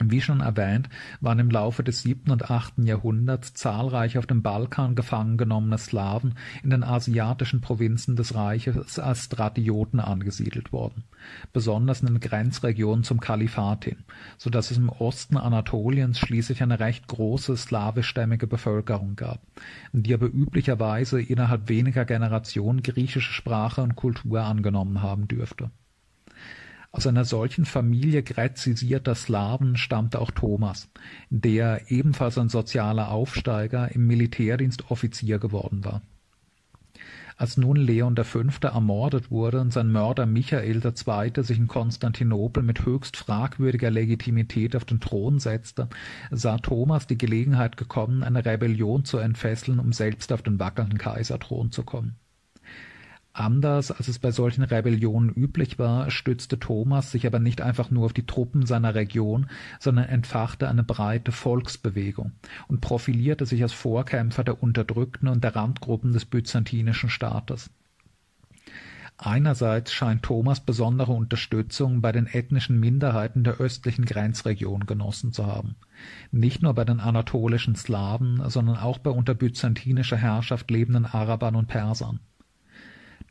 Wie schon erwähnt, waren im Laufe des siebten und achten Jahrhunderts zahlreiche auf dem Balkan gefangen genommene Slawen in den asiatischen Provinzen des Reiches als Stratioten angesiedelt worden, besonders in den Grenzregionen zum Kalifat hin, so dass es im Osten Anatoliens schließlich eine recht große slawischstämmige Bevölkerung gab, die aber üblicherweise innerhalb weniger Generationen griechische Sprache und Kultur angenommen haben dürfte aus einer solchen Familie gräzisierter Slawen stammte auch Thomas, der, ebenfalls ein sozialer Aufsteiger, im Militärdienst Offizier geworden war. Als nun Leon V. ermordet wurde und sein Mörder Michael II. sich in Konstantinopel mit höchst fragwürdiger Legitimität auf den Thron setzte, sah Thomas die Gelegenheit gekommen, eine Rebellion zu entfesseln, um selbst auf den wackelnden Kaiserthron zu kommen. Anders als es bei solchen Rebellionen üblich war, stützte Thomas sich aber nicht einfach nur auf die Truppen seiner Region, sondern entfachte eine breite Volksbewegung und profilierte sich als Vorkämpfer der Unterdrückten und der Randgruppen des byzantinischen Staates. Einerseits scheint Thomas besondere Unterstützung bei den ethnischen Minderheiten der östlichen Grenzregion genossen zu haben. Nicht nur bei den anatolischen Slawen, sondern auch bei unter byzantinischer Herrschaft lebenden Arabern und Persern.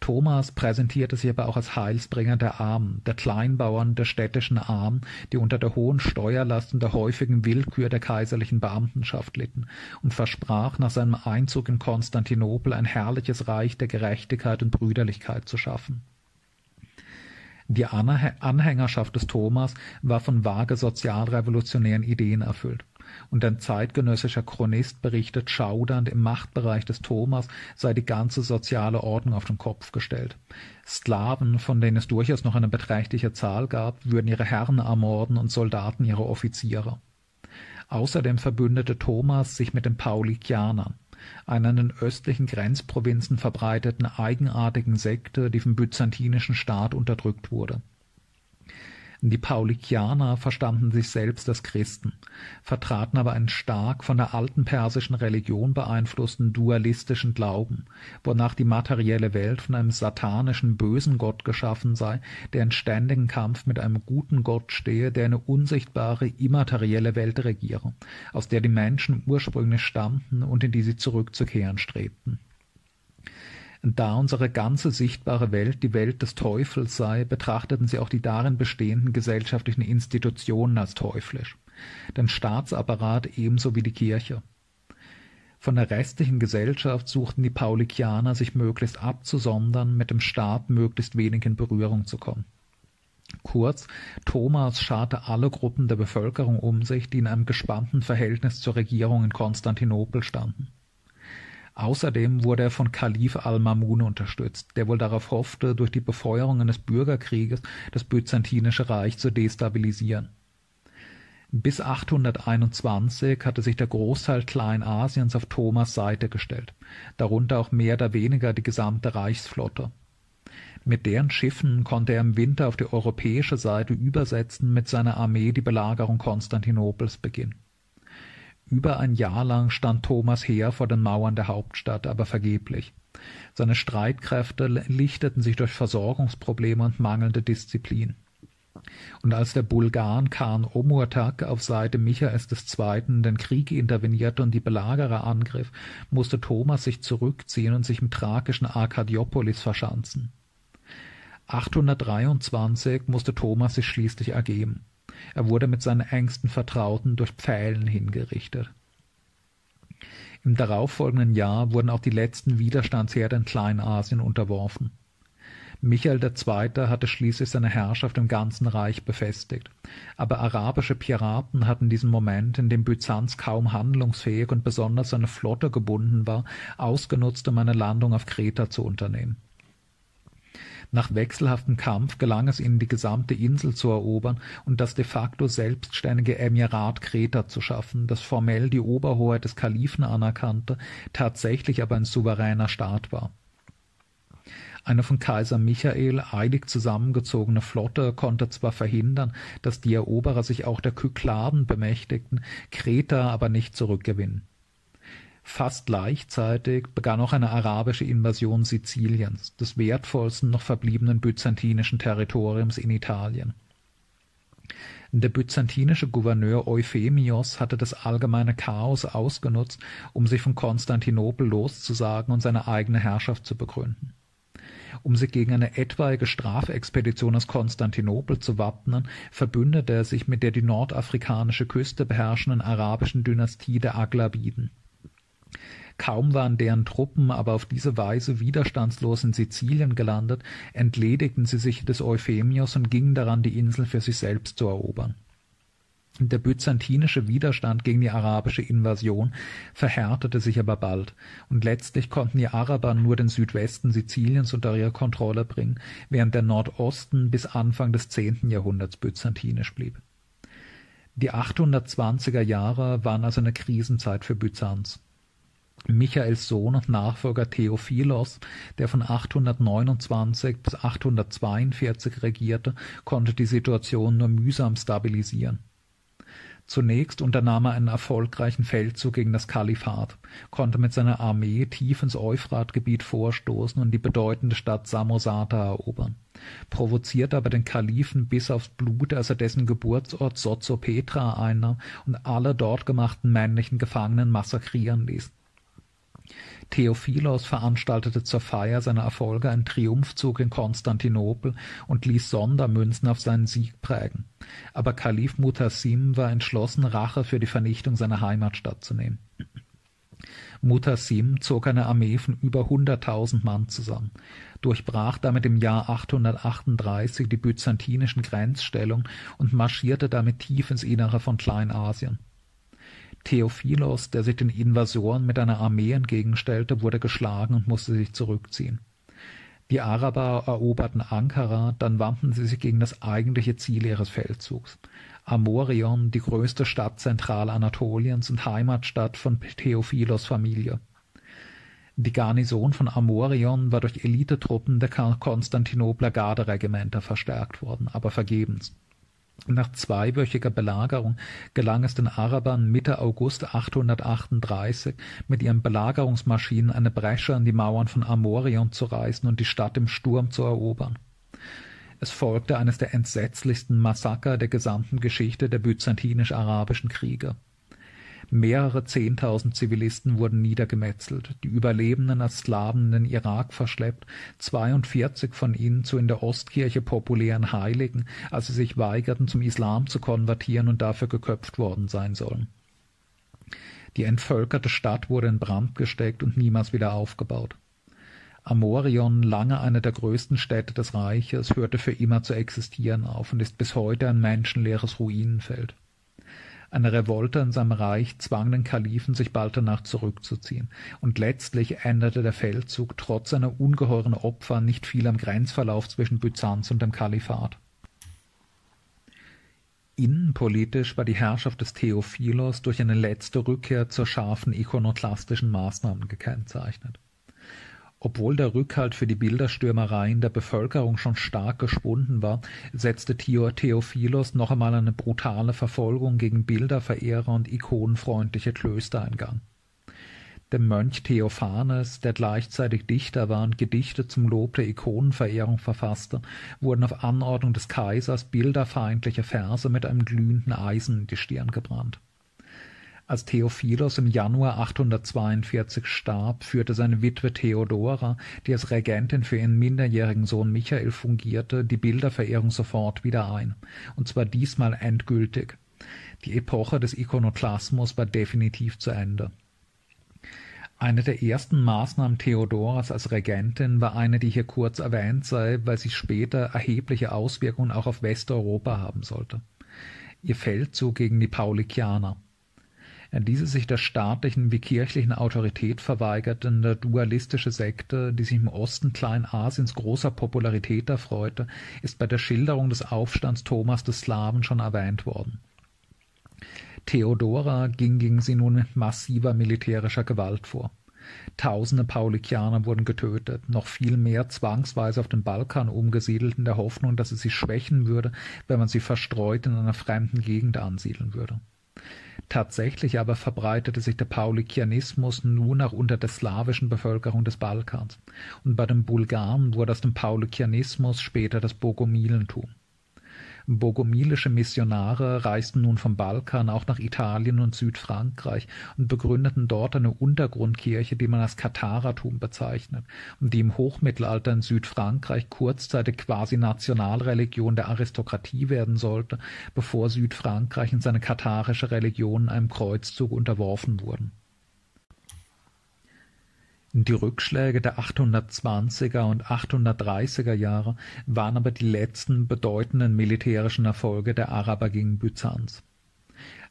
Thomas präsentierte sich aber auch als Heilsbringer der Armen, der Kleinbauern, der städtischen Armen, die unter der hohen Steuerlast und der häufigen Willkür der kaiserlichen Beamtenschaft litten, und versprach nach seinem Einzug in Konstantinopel ein herrliches Reich der Gerechtigkeit und Brüderlichkeit zu schaffen. Die Anhängerschaft des Thomas war von vage sozialrevolutionären Ideen erfüllt und ein zeitgenössischer Chronist berichtet schaudernd, im Machtbereich des Thomas sei die ganze soziale Ordnung auf den Kopf gestellt. Sklaven, von denen es durchaus noch eine beträchtliche Zahl gab, würden ihre Herren ermorden und Soldaten ihre Offiziere. Außerdem verbündete Thomas sich mit den Paulikianern, einer in den östlichen Grenzprovinzen verbreiteten eigenartigen Sekte, die vom byzantinischen Staat unterdrückt wurde. Die Paulikianer verstanden sich selbst als Christen, vertraten aber einen stark von der alten persischen Religion beeinflussten dualistischen Glauben, wonach die materielle Welt von einem satanischen bösen Gott geschaffen sei, der in ständigen Kampf mit einem guten Gott stehe, der eine unsichtbare immaterielle Welt regiere, aus der die Menschen ursprünglich stammten und in die sie zurückzukehren strebten da unsere ganze sichtbare Welt die Welt des Teufels sei, betrachteten sie auch die darin bestehenden gesellschaftlichen Institutionen als teuflisch, den Staatsapparat ebenso wie die Kirche. Von der restlichen Gesellschaft suchten die Paulikianer sich möglichst abzusondern, mit dem Staat möglichst wenig in Berührung zu kommen. Kurz, Thomas scharte alle Gruppen der Bevölkerung um sich, die in einem gespannten Verhältnis zur Regierung in Konstantinopel standen. Außerdem wurde er von Kalif al-Mamun unterstützt, der wohl darauf hoffte, durch die Befeuerung eines Bürgerkrieges das byzantinische Reich zu destabilisieren. Bis 821 hatte sich der Großteil Kleinasiens auf Thomas Seite gestellt, darunter auch mehr oder weniger die gesamte Reichsflotte. Mit deren Schiffen konnte er im Winter auf die europäische Seite übersetzen, mit seiner Armee die Belagerung Konstantinopels beginnen. Über ein Jahr lang stand Thomas Heer vor den Mauern der Hauptstadt, aber vergeblich. Seine Streitkräfte lichteten sich durch Versorgungsprobleme und mangelnde Disziplin. Und als der Bulgaren Khan Omurtak auf Seite Michaels II. den Krieg intervenierte und die Belagerer angriff, musste Thomas sich zurückziehen und sich im thrakischen Arkadiopolis verschanzen. 823 musste Thomas sich schließlich ergeben. Er wurde mit seinen engsten Vertrauten durch Pfählen hingerichtet. Im darauffolgenden Jahr wurden auch die letzten Widerstandsherde in Kleinasien unterworfen. Michael II. hatte schließlich seine Herrschaft im ganzen Reich befestigt, aber arabische Piraten hatten diesen Moment, in dem Byzanz kaum handlungsfähig und besonders seine Flotte gebunden war, ausgenutzt, um eine Landung auf Kreta zu unternehmen. Nach wechselhaftem Kampf gelang es ihnen, die gesamte Insel zu erobern und das de facto selbstständige Emirat Kreta zu schaffen, das formell die Oberhoheit des Kalifen anerkannte, tatsächlich aber ein souveräner Staat war. Eine von Kaiser Michael eilig zusammengezogene Flotte konnte zwar verhindern, dass die Eroberer sich auch der Kykladen bemächtigten, Kreta aber nicht zurückgewinnen. Fast gleichzeitig begann auch eine arabische Invasion Siziliens, des wertvollsten noch verbliebenen byzantinischen Territoriums in Italien. Der byzantinische Gouverneur Euphemios hatte das allgemeine Chaos ausgenutzt, um sich von Konstantinopel loszusagen und seine eigene Herrschaft zu begründen. Um sich gegen eine etwaige Strafexpedition aus Konstantinopel zu wappnen, verbündete er sich mit der die nordafrikanische Küste beherrschenden arabischen Dynastie der Aglabiden. Kaum waren deren Truppen aber auf diese Weise widerstandslos in Sizilien gelandet, entledigten sie sich des Euphemios und gingen daran, die Insel für sich selbst zu erobern. Der byzantinische Widerstand gegen die arabische Invasion verhärtete sich aber bald, und letztlich konnten die Araber nur den Südwesten Siziliens unter ihre Kontrolle bringen, während der Nordosten bis Anfang des zehnten Jahrhunderts byzantinisch blieb. Die 820er Jahre waren also eine Krisenzeit für Byzanz. Michaels Sohn und Nachfolger Theophilos, der von 829 bis 842 regierte, konnte die Situation nur mühsam stabilisieren. Zunächst unternahm er einen erfolgreichen Feldzug gegen das Kalifat, konnte mit seiner Armee tief ins Euphratgebiet vorstoßen und die bedeutende Stadt Samosata erobern, provozierte aber den Kalifen bis aufs Blut, als er dessen Geburtsort Sozopetra einnahm und alle dort gemachten männlichen Gefangenen massakrieren ließ Theophilos veranstaltete zur Feier seiner Erfolge einen Triumphzug in Konstantinopel und ließ Sondermünzen auf seinen Sieg prägen. Aber Kalif Mutasim war entschlossen, Rache für die Vernichtung seiner Heimatstadt zu nehmen. Mutasim zog eine Armee von über hunderttausend Mann zusammen, durchbrach damit im Jahr 838 die byzantinischen Grenzstellungen und marschierte damit tief ins Innere von Kleinasien. Theophilos, der sich den Invasoren mit einer Armee entgegenstellte, wurde geschlagen und musste sich zurückziehen. Die Araber eroberten Ankara, dann wandten sie sich gegen das eigentliche Ziel ihres Feldzugs. Amorion, die größte Stadt Zentralanatoliens und Heimatstadt von Theophilos Familie. Die Garnison von Amorion war durch Elitetruppen der Konstantinopler Garderegimenter verstärkt worden, aber vergebens. Nach zweiwöchiger Belagerung gelang es den Arabern Mitte August 838, mit ihren Belagerungsmaschinen eine Bresche in die Mauern von Amorion zu reißen und die Stadt im Sturm zu erobern. Es folgte eines der entsetzlichsten Massaker der gesamten Geschichte der byzantinisch-arabischen Kriege Mehrere Zehntausend Zivilisten wurden niedergemetzelt, die Überlebenden als Sklaven in den Irak verschleppt, 42 von ihnen zu in der Ostkirche populären Heiligen, als sie sich weigerten, zum Islam zu konvertieren und dafür geköpft worden sein sollen. Die entvölkerte Stadt wurde in Brand gesteckt und niemals wieder aufgebaut. Amorion, lange eine der größten Städte des Reiches, hörte für immer zu existieren auf und ist bis heute ein menschenleeres Ruinenfeld. Eine Revolte in seinem Reich zwang den Kalifen, sich bald danach zurückzuziehen, und letztlich änderte der Feldzug trotz seiner ungeheuren Opfer nicht viel am Grenzverlauf zwischen Byzanz und dem Kalifat. Innenpolitisch war die Herrschaft des Theophilos durch eine letzte Rückkehr zur scharfen ikonoklastischen Maßnahmen gekennzeichnet obwohl der Rückhalt für die Bilderstürmereien der Bevölkerung schon stark geschwunden war, setzte Theophilos noch einmal eine brutale Verfolgung gegen Bilderverehrer und ikonenfreundliche Klöster in Gang. Der Mönch Theophanes, der gleichzeitig Dichter war und Gedichte zum Lob der Ikonenverehrung verfasste, wurden auf Anordnung des Kaisers bilderfeindliche Verse mit einem glühenden Eisen in die Stirn gebrannt als Theophilos im Januar 842 starb, führte seine Witwe Theodora, die als Regentin für ihren minderjährigen Sohn Michael fungierte, die Bilderverehrung sofort wieder ein, und zwar diesmal endgültig. Die Epoche des Ikonoklasmus war definitiv zu Ende. Eine der ersten Maßnahmen Theodoras als Regentin war eine, die hier kurz erwähnt sei, weil sie später erhebliche Auswirkungen auch auf Westeuropa haben sollte. Ihr Feldzug gegen die Paulikianer diese sich der staatlichen wie kirchlichen Autorität verweigerte dualistische Sekte, die sich im Osten Kleinasiens großer Popularität erfreute, ist bei der Schilderung des Aufstands Thomas des Slawen schon erwähnt worden. Theodora ging gegen sie nun mit massiver militärischer Gewalt vor. Tausende Paulikianer wurden getötet, noch viel mehr zwangsweise auf den Balkan umgesiedelt in der Hoffnung, dass es sie schwächen würde, wenn man sie verstreut in einer fremden Gegend ansiedeln würde. Tatsächlich aber verbreitete sich der Paulikianismus nur noch unter der slawischen Bevölkerung des Balkans, und bei den Bulgaren wurde aus dem Paulikianismus später das Bogomilentum. Bogomilische Missionare reisten nun vom Balkan auch nach Italien und Südfrankreich und begründeten dort eine Untergrundkirche, die man als Katharatum bezeichnet und die im Hochmittelalter in Südfrankreich kurzzeitig quasi Nationalreligion der Aristokratie werden sollte, bevor Südfrankreich und seine katharische Religion einem Kreuzzug unterworfen wurden die Rückschläge der 820er und 830er Jahre waren aber die letzten bedeutenden militärischen Erfolge der Araber gegen Byzanz.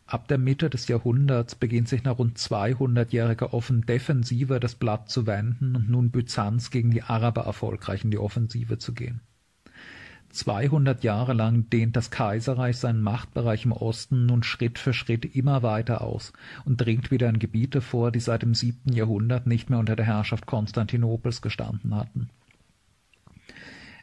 Ab der Mitte des Jahrhunderts beginnt sich nach rund 200-jähriger Offensive das Blatt zu wenden und nun Byzanz gegen die Araber erfolgreich in die Offensive zu gehen 200 Jahre lang dehnt das Kaiserreich seinen Machtbereich im Osten nun Schritt für Schritt immer weiter aus und dringt wieder in Gebiete vor, die seit dem siebten Jahrhundert nicht mehr unter der Herrschaft Konstantinopels gestanden hatten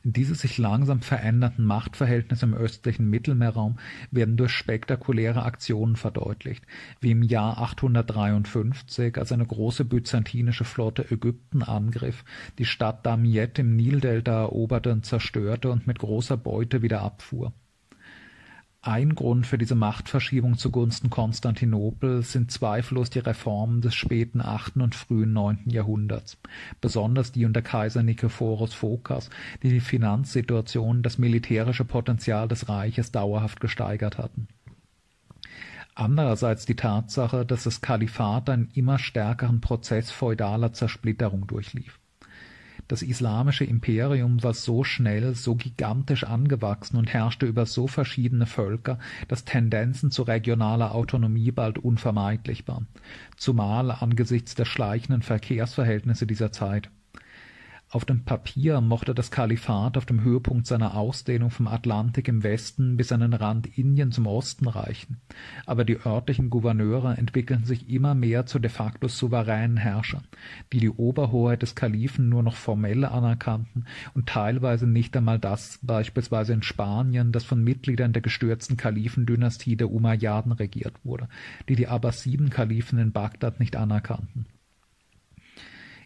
diese sich langsam verändernden Machtverhältnisse im östlichen Mittelmeerraum werden durch spektakuläre Aktionen verdeutlicht, wie im Jahr 853, als eine große byzantinische Flotte Ägypten angriff, die Stadt Damiette im Nildelta eroberte und zerstörte und mit großer Beute wieder abfuhr ein Grund für diese Machtverschiebung zugunsten Konstantinopels sind zweifellos die Reformen des späten achten und frühen neunten Jahrhunderts, besonders die unter Kaiser Nikephoros Phokas, die die Finanzsituation, das militärische Potenzial des Reiches dauerhaft gesteigert hatten. Andererseits die Tatsache, dass das Kalifat einen immer stärkeren Prozess feudaler Zersplitterung durchlief das islamische Imperium war so schnell, so gigantisch angewachsen und herrschte über so verschiedene Völker, dass Tendenzen zu regionaler Autonomie bald unvermeidlich waren, zumal angesichts der schleichenden Verkehrsverhältnisse dieser Zeit auf dem Papier mochte das Kalifat auf dem Höhepunkt seiner Ausdehnung vom Atlantik im Westen bis an den Rand Indiens im Osten reichen, aber die örtlichen Gouverneure entwickelten sich immer mehr zu de facto souveränen Herrschern, die die Oberhoheit des Kalifen nur noch formell anerkannten und teilweise nicht einmal das, beispielsweise in Spanien, das von Mitgliedern der gestürzten Kalifendynastie der Umayyaden regiert wurde, die die Abbasiden-Kalifen in Bagdad nicht anerkannten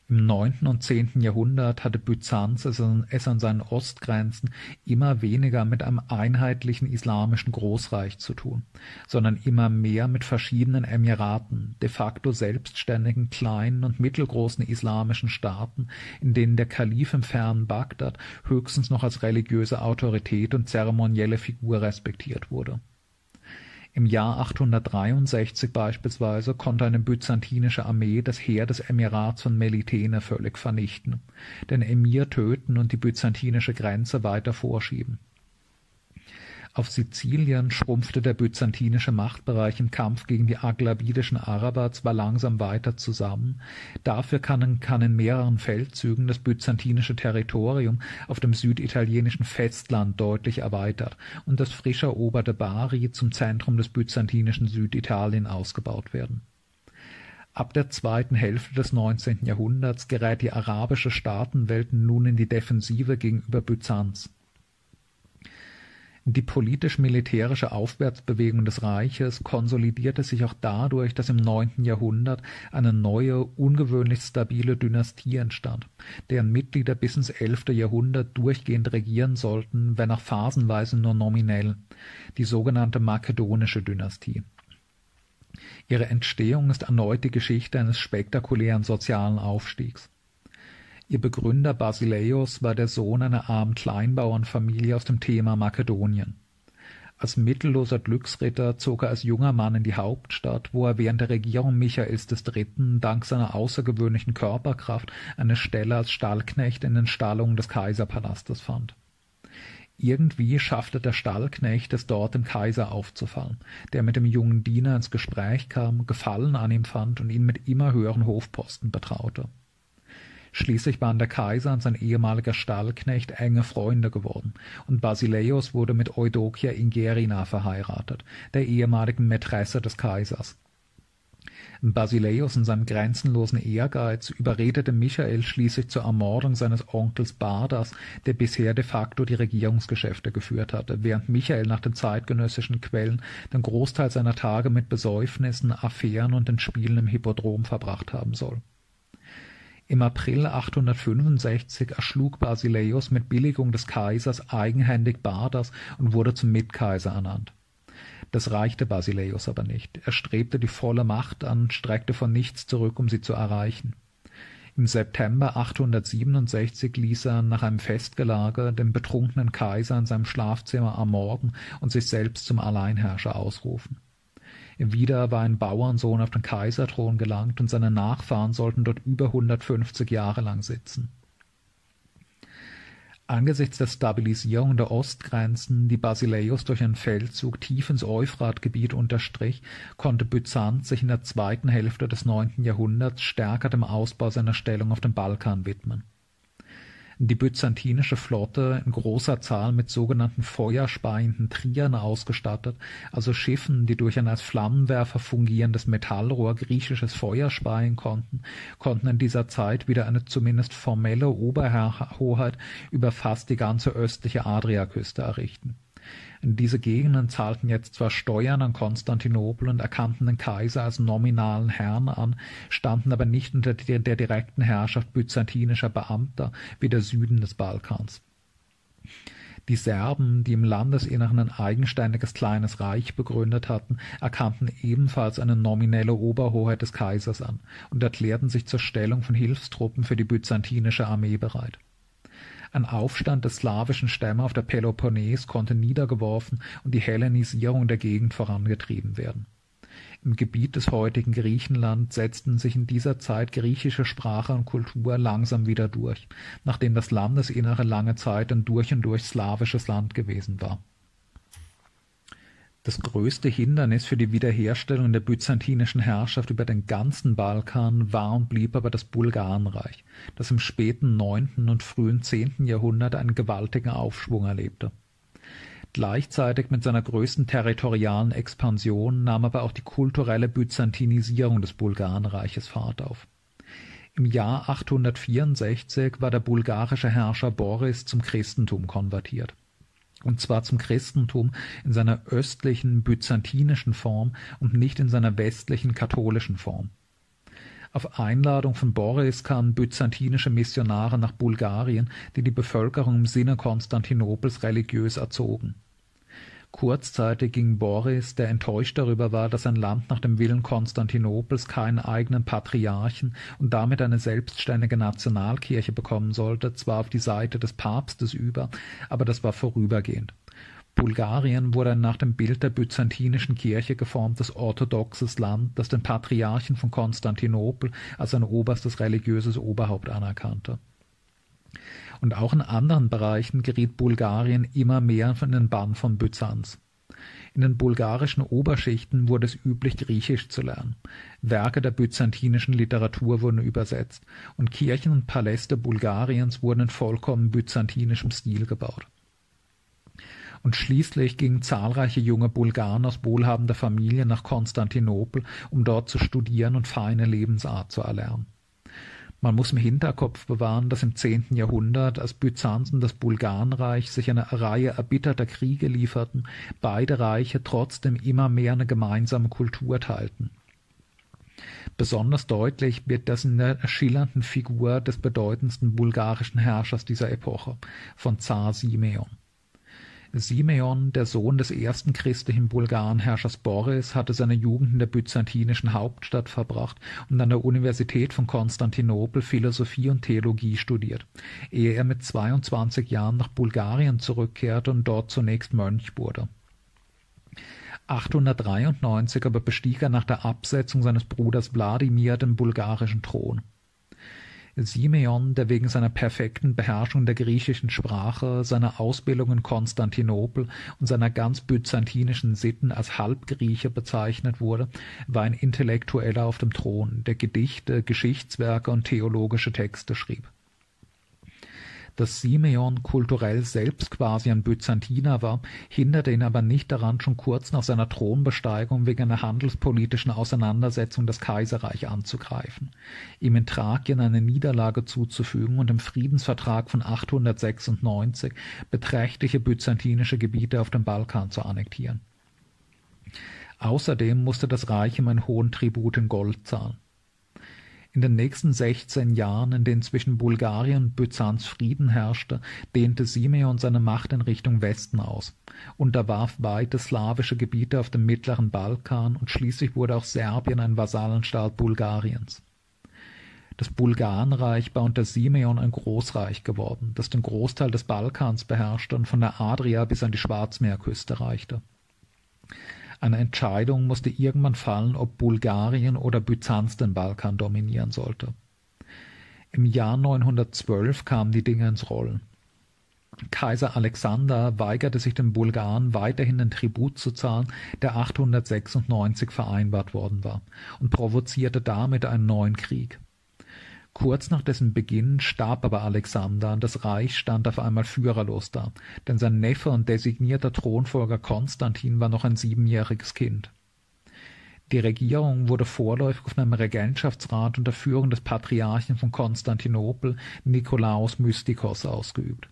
im neunten und zehnten Jahrhundert hatte Byzanz es an seinen Ostgrenzen immer weniger mit einem einheitlichen islamischen Großreich zu tun, sondern immer mehr mit verschiedenen Emiraten, de facto selbstständigen kleinen und mittelgroßen islamischen Staaten, in denen der Kalif im fernen Bagdad höchstens noch als religiöse Autorität und zeremonielle Figur respektiert wurde im Jahr 863 beispielsweise konnte eine byzantinische Armee das Heer des Emirats von Melitene völlig vernichten, den Emir töten und die byzantinische Grenze weiter vorschieben auf Sizilien schrumpfte der byzantinische Machtbereich im Kampf gegen die aglabidischen Araber zwar langsam weiter zusammen, dafür kann, kann in mehreren Feldzügen das byzantinische Territorium auf dem süditalienischen Festland deutlich erweitert und das frisch eroberte Bari zum Zentrum des byzantinischen Süditalien ausgebaut werden. Ab der zweiten Hälfte des 19. Jahrhunderts gerät die arabische Staatenwelt nun in die Defensive gegenüber Byzanz die politisch-militärische Aufwärtsbewegung des Reiches konsolidierte sich auch dadurch, dass im neunten Jahrhundert eine neue, ungewöhnlich stabile Dynastie entstand, deren Mitglieder bis ins elfte Jahrhundert durchgehend regieren sollten, wenn auch phasenweise nur nominell, die sogenannte makedonische Dynastie. Ihre Entstehung ist erneut die Geschichte eines spektakulären sozialen Aufstiegs. Ihr Begründer Basileios war der Sohn einer armen Kleinbauernfamilie aus dem Thema Makedonien. Als mittelloser Glücksritter zog er als junger Mann in die Hauptstadt, wo er während der Regierung Michaels III. dank seiner außergewöhnlichen Körperkraft eine Stelle als Stallknecht in den Stallungen des Kaiserpalastes fand. Irgendwie schaffte der Stallknecht es dort dem Kaiser aufzufallen, der mit dem jungen Diener ins Gespräch kam, Gefallen an ihm fand und ihn mit immer höheren Hofposten betraute. Schließlich waren der Kaiser und sein ehemaliger Stallknecht enge Freunde geworden, und Basileios wurde mit Eudokia Ingerina verheiratet, der ehemaligen Mätresse des Kaisers. Basileios in seinem grenzenlosen Ehrgeiz überredete Michael schließlich zur Ermordung seines Onkels Bardas, der bisher de facto die Regierungsgeschäfte geführt hatte, während Michael nach den zeitgenössischen Quellen den Großteil seiner Tage mit Besäufnissen, Affären und den Spielen im Hippodrom verbracht haben soll Im April 865 erschlug Basileios mit Billigung des Kaisers eigenhändig Bardas und wurde zum Mitkaiser ernannt. Das reichte Basileios aber nicht. Er strebte die volle Macht an, streckte von nichts zurück, um sie zu erreichen. Im September 867 ließ er nach einem Festgelage den betrunkenen Kaiser in seinem Schlafzimmer ermorden und sich selbst zum Alleinherrscher ausrufen. Wieder war ein Bauernsohn auf den Kaiserthron gelangt und seine Nachfahren sollten dort über 150 Jahre lang sitzen. Angesichts der Stabilisierung der Ostgrenzen, die Basileios durch einen Feldzug tief ins Euphratgebiet unterstrich, konnte Byzanz sich in der zweiten Hälfte des neunten Jahrhunderts stärker dem Ausbau seiner Stellung auf dem Balkan widmen die byzantinische Flotte in großer Zahl mit sogenannten feuerspeienden Trieren ausgestattet, also Schiffen, die durch ein als Flammenwerfer fungierendes Metallrohr griechisches Feuer speien konnten, konnten in dieser Zeit wieder eine zumindest formelle Oberhoheit über fast die ganze östliche Adriaküste errichten diese Gegenden zahlten jetzt zwar Steuern an Konstantinopel und erkannten den Kaiser als nominalen Herrn an, standen aber nicht unter der, der direkten Herrschaft byzantinischer Beamter wie der Süden des Balkans. Die Serben, die im Landesinneren ein eigenständiges kleines Reich begründet hatten, erkannten ebenfalls eine nominelle Oberhoheit des Kaisers an und erklärten sich zur Stellung von Hilfstruppen für die byzantinische Armee bereit. Ein Aufstand der slawischen Stämme auf der Peloponnes konnte niedergeworfen und die Hellenisierung der Gegend vorangetrieben werden. Im Gebiet des heutigen Griechenland setzten sich in dieser Zeit griechische Sprache und Kultur langsam wieder durch, nachdem das Landesinnere lange Zeit ein durch und durch slawisches Land gewesen war das größte Hindernis für die Wiederherstellung der byzantinischen Herrschaft über den ganzen Balkan war und blieb aber das Bulgarenreich, das im späten neunten und frühen zehnten Jahrhundert einen gewaltigen Aufschwung erlebte. Gleichzeitig mit seiner größten territorialen Expansion nahm aber auch die kulturelle Byzantinisierung des Bulgarenreiches Fahrt auf. Im Jahr 864 war der bulgarische Herrscher Boris zum Christentum konvertiert und zwar zum Christentum in seiner östlichen byzantinischen Form und nicht in seiner westlichen katholischen Form. Auf Einladung von Boris kamen byzantinische Missionare nach Bulgarien, die die Bevölkerung im Sinne Konstantinopels religiös erzogen Kurzzeitig ging Boris, der enttäuscht darüber war, dass sein Land nach dem Willen Konstantinopels keinen eigenen Patriarchen und damit eine selbstständige Nationalkirche bekommen sollte, zwar auf die Seite des Papstes über, aber das war vorübergehend. Bulgarien wurde ein nach dem Bild der byzantinischen Kirche geformtes orthodoxes Land, das den Patriarchen von Konstantinopel als sein oberstes religiöses Oberhaupt anerkannte und auch in anderen Bereichen geriet Bulgarien immer mehr in den Bann von Byzanz. In den bulgarischen Oberschichten wurde es üblich, Griechisch zu lernen. Werke der byzantinischen Literatur wurden übersetzt und Kirchen und Paläste Bulgariens wurden in vollkommen byzantinischem Stil gebaut. Und schließlich gingen zahlreiche junge Bulgaren aus wohlhabender Familie nach Konstantinopel, um dort zu studieren und feine Lebensart zu erlernen. Man muss im Hinterkopf bewahren, dass im zehnten Jahrhundert, als Byzanz und das Bulgarenreich sich eine Reihe erbitterter Kriege lieferten, beide Reiche trotzdem immer mehr eine gemeinsame Kultur teilten. Besonders deutlich wird das in der schillernden Figur des bedeutendsten bulgarischen Herrschers dieser Epoche, von Zar Simeon. Simeon, der Sohn des ersten christlichen Bulgarenherrschers Boris, hatte seine Jugend in der byzantinischen Hauptstadt verbracht und an der Universität von Konstantinopel Philosophie und Theologie studiert, ehe er mit 22 Jahren nach Bulgarien zurückkehrte und dort zunächst Mönch wurde. 893 aber bestieg er nach der Absetzung seines Bruders Wladimir den bulgarischen Thron Simeon, der wegen seiner perfekten Beherrschung der griechischen Sprache, seiner Ausbildung in Konstantinopel und seiner ganz byzantinischen Sitten als Halbgrieche bezeichnet wurde, war ein Intellektueller auf dem Thron, der Gedichte, Geschichtswerke und theologische Texte schrieb dass Simeon kulturell selbst quasi ein Byzantiner war, hinderte ihn aber nicht daran, schon kurz nach seiner Thronbesteigung wegen einer handelspolitischen Auseinandersetzung das Kaiserreich anzugreifen, ihm in Thrakien eine Niederlage zuzufügen und im Friedensvertrag von 896 beträchtliche byzantinische Gebiete auf dem Balkan zu annektieren. Außerdem musste das Reich ihm einen hohen Tribut in Gold zahlen. In den nächsten sechzehn Jahren, in denen zwischen Bulgarien und Byzanz Frieden herrschte, dehnte Simeon seine Macht in Richtung Westen aus, unterwarf weite slawische Gebiete auf dem mittleren Balkan und schließlich wurde auch Serbien ein Vasallenstaat Bulgariens. Das Bulgarenreich war unter Simeon ein Großreich geworden, das den Großteil des Balkans beherrschte und von der Adria bis an die Schwarzmeerküste reichte. Eine Entscheidung musste irgendwann fallen, ob Bulgarien oder Byzanz den Balkan dominieren sollte. Im Jahr 912 kamen die Dinge ins Rollen. Kaiser Alexander weigerte sich den Bulgaren weiterhin den Tribut zu zahlen, der 896 vereinbart worden war, und provozierte damit einen neuen Krieg. Kurz nach dessen Beginn starb aber Alexander und das Reich stand auf einmal führerlos da, denn sein Neffe und designierter Thronfolger Konstantin war noch ein siebenjähriges Kind. Die Regierung wurde vorläufig von einem Regentschaftsrat unter Führung des Patriarchen von Konstantinopel Nikolaos Mystikos ausgeübt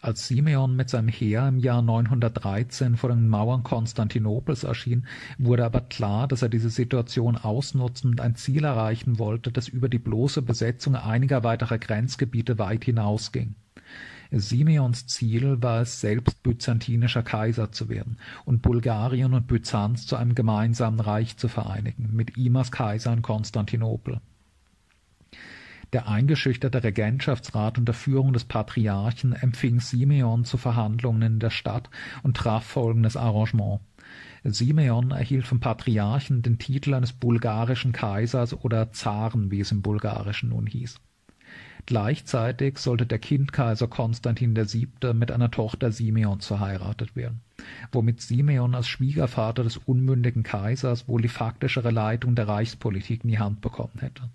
als Simeon mit seinem Heer im Jahr 913 vor den Mauern Konstantinopels erschien, wurde aber klar, dass er diese Situation ausnutzen und ein Ziel erreichen wollte, das über die bloße Besetzung einiger weiterer Grenzgebiete weit hinausging. Simeons Ziel war es, selbst byzantinischer Kaiser zu werden und Bulgarien und Byzanz zu einem gemeinsamen Reich zu vereinigen, mit ihm als Kaiser in Konstantinopel. Der eingeschüchterte Regentschaftsrat unter Führung des Patriarchen empfing Simeon zu Verhandlungen in der Stadt und traf folgendes Arrangement. Simeon erhielt vom Patriarchen den Titel eines bulgarischen Kaisers oder Zaren, wie es im Bulgarischen nun hieß. Gleichzeitig sollte der Kindkaiser Konstantin VII. mit einer Tochter Simeons verheiratet werden, womit Simeon als Schwiegervater des unmündigen Kaisers wohl die faktischere Leitung der Reichspolitik in die Hand bekommen hätte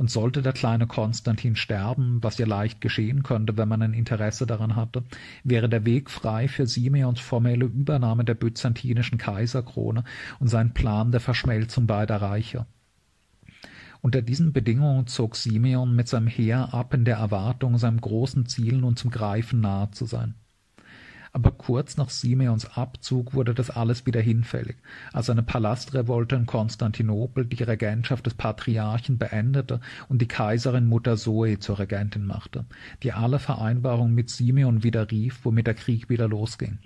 und sollte der kleine Konstantin sterben, was ja leicht geschehen könnte, wenn man ein Interesse daran hatte, wäre der Weg frei für Simeons formelle Übernahme der byzantinischen Kaiserkrone und sein Plan der Verschmelzung beider Reiche. Unter diesen Bedingungen zog Simeon mit seinem Heer ab in der Erwartung, seinem großen Ziel nun zum Greifen nahe zu sein aber kurz nach Simeons Abzug wurde das alles wieder hinfällig, als eine Palastrevolte in Konstantinopel die Regentschaft des Patriarchen beendete und die Kaiserin Mutter Zoe zur Regentin machte, die alle Vereinbarungen mit Simeon widerrief, womit der Krieg wieder losging.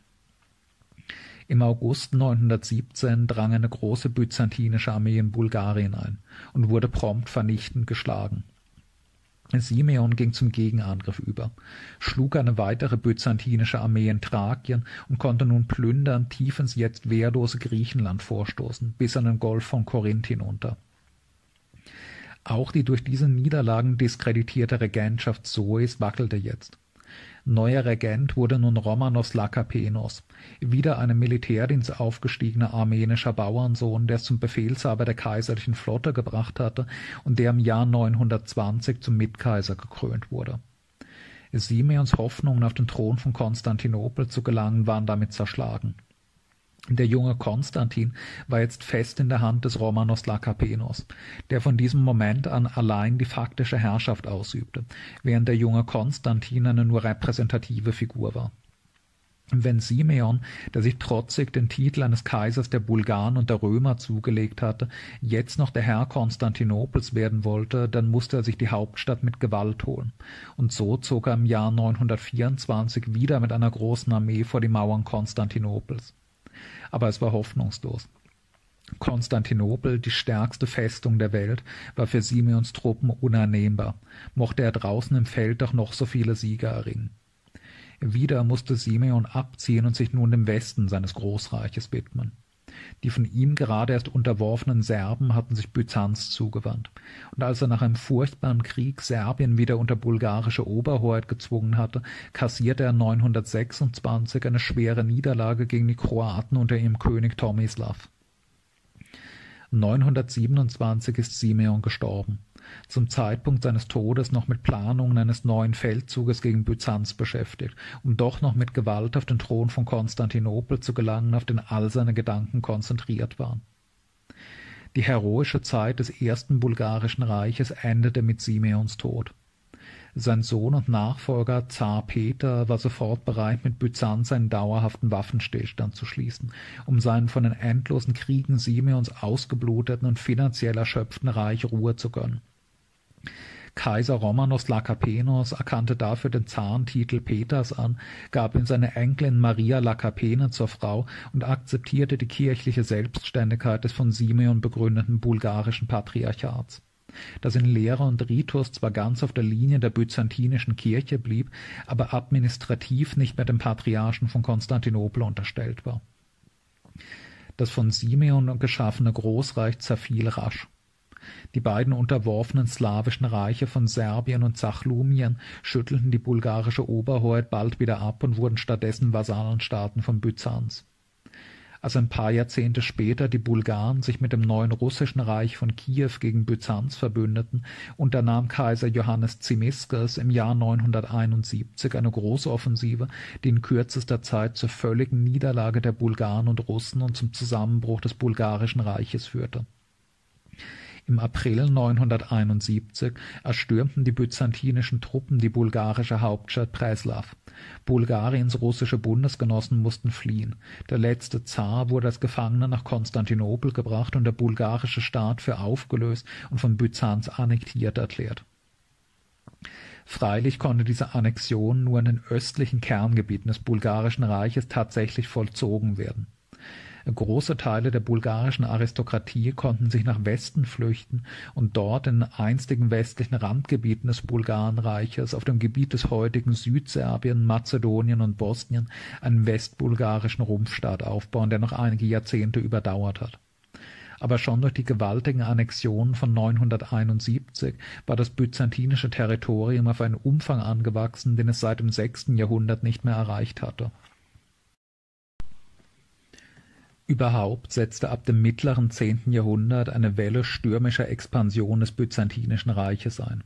Im August 917 drang eine große byzantinische Armee in Bulgarien ein und wurde prompt vernichtend geschlagen. Simeon ging zum Gegenangriff über, schlug eine weitere byzantinische Armee in Thrakien und konnte nun plündernd tief ins jetzt wehrlose Griechenland vorstoßen, bis an den Golf von Korinth hinunter. Auch die durch diese Niederlagen diskreditierte Regentschaft Zoes wackelte jetzt. Neuer Regent wurde nun Romanos Lakapenos, wieder einem Militärdienst aufgestiegener armenischer Bauernsohn, der es zum Befehlshaber der kaiserlichen Flotte gebracht hatte und der im Jahr 920 zum Mitkaiser gekrönt wurde. Simeons Hoffnungen auf den Thron von Konstantinopel zu gelangen waren damit zerschlagen. Der junge Konstantin war jetzt fest in der Hand des Romanos Lakapenos, der von diesem Moment an allein die faktische Herrschaft ausübte, während der junge Konstantin eine nur repräsentative Figur war. Wenn Simeon, der sich trotzig den Titel eines Kaisers der Bulgaren und der Römer zugelegt hatte, jetzt noch der Herr Konstantinopels werden wollte, dann musste er sich die Hauptstadt mit Gewalt holen. Und so zog er im Jahr 924 wieder mit einer großen Armee vor die Mauern Konstantinopels aber es war hoffnungslos. Konstantinopel, die stärkste Festung der Welt, war für Simeons Truppen unannehmbar, mochte er draußen im Feld doch noch so viele Siege erringen. Wieder musste Simeon abziehen und sich nun dem Westen seines Großreiches widmen. Die von ihm gerade erst unterworfenen Serben hatten sich Byzanz zugewandt, und als er nach einem furchtbaren Krieg Serbien wieder unter bulgarische Oberhoheit gezwungen hatte, kassierte er 926 eine schwere Niederlage gegen die Kroaten unter ihrem König Tomislav. 927 ist Simeon gestorben zum Zeitpunkt seines Todes noch mit Planungen eines neuen Feldzuges gegen Byzanz beschäftigt, um doch noch mit Gewalt auf den Thron von Konstantinopel zu gelangen, auf den all seine Gedanken konzentriert waren. Die heroische Zeit des ersten bulgarischen Reiches endete mit Simeons Tod. Sein Sohn und Nachfolger Zar Peter war sofort bereit, mit Byzanz einen dauerhaften Waffenstillstand zu schließen, um seinen von den endlosen Kriegen Simeons ausgebluteten und finanziell erschöpften Reich Ruhe zu gönnen. Kaiser Romanos Lakapenos erkannte dafür den Zarentitel Peters an, gab ihm seine Enkelin Maria Lakapene zur Frau und akzeptierte die kirchliche Selbstständigkeit des von Simeon begründeten bulgarischen Patriarchats das in Lehre und Ritus zwar ganz auf der Linie der byzantinischen Kirche blieb, aber administrativ nicht mehr dem Patriarchen von Konstantinopel unterstellt war. Das von Simeon geschaffene Großreich zerfiel rasch. Die beiden unterworfenen slawischen Reiche von Serbien und Zachlumien schüttelten die bulgarische Oberhoheit bald wieder ab und wurden stattdessen Vasallenstaaten von Byzanz. Als ein paar Jahrzehnte später die Bulgaren sich mit dem neuen russischen Reich von Kiew gegen Byzanz verbündeten, unternahm Kaiser Johannes Zimisces im Jahr 971 eine Großoffensive, die in kürzester Zeit zur völligen Niederlage der Bulgaren und Russen und zum Zusammenbruch des bulgarischen Reiches führte im April 971 erstürmten die byzantinischen Truppen die bulgarische Hauptstadt Preslaw. Bulgariens russische Bundesgenossen mussten fliehen. Der letzte Zar wurde als Gefangener nach Konstantinopel gebracht und der bulgarische Staat für aufgelöst und von Byzanz annektiert erklärt. Freilich konnte diese Annexion nur in den östlichen Kerngebieten des bulgarischen Reiches tatsächlich vollzogen werden Große Teile der bulgarischen Aristokratie konnten sich nach Westen flüchten und dort in einstigen westlichen Randgebieten des Bulgarenreiches auf dem Gebiet des heutigen Südserbien, Mazedonien und Bosnien einen westbulgarischen Rumpfstaat aufbauen, der noch einige Jahrzehnte überdauert hat aber schon durch die gewaltigen Annexionen von 971 war das byzantinische Territorium auf einen Umfang angewachsen, den es seit dem sechsten Jahrhundert nicht mehr erreicht hatte. Überhaupt setzte ab dem mittleren zehnten Jahrhundert eine Welle stürmischer Expansion des Byzantinischen Reiches ein.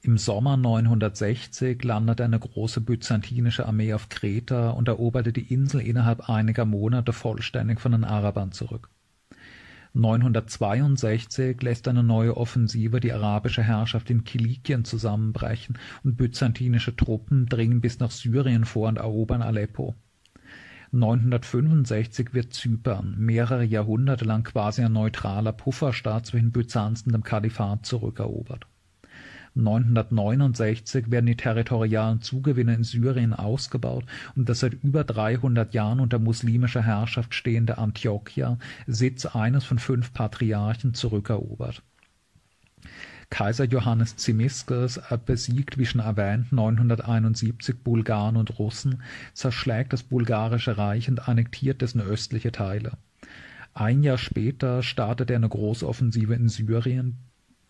Im Sommer 960 landete eine große byzantinische Armee auf Kreta und eroberte die Insel innerhalb einiger Monate vollständig von den Arabern zurück. 962 lässt eine neue Offensive die arabische Herrschaft in Kilikien zusammenbrechen und byzantinische Truppen dringen bis nach Syrien vor und erobern Aleppo 965 wird Zypern mehrere Jahrhunderte lang quasi ein neutraler Pufferstaat zwischen Byzanz und dem Kalifat zurückerobert. 969 werden die territorialen Zugewinne in Syrien ausgebaut und das seit über 300 Jahren unter muslimischer Herrschaft stehende Antiochia, Sitz eines von fünf Patriarchen, zurückerobert Kaiser Johannes Zimisces besiegt, wie schon erwähnt, 971 Bulgaren und Russen, zerschlägt das bulgarische Reich und annektiert dessen östliche Teile. Ein Jahr später startet er eine Großoffensive in Syrien,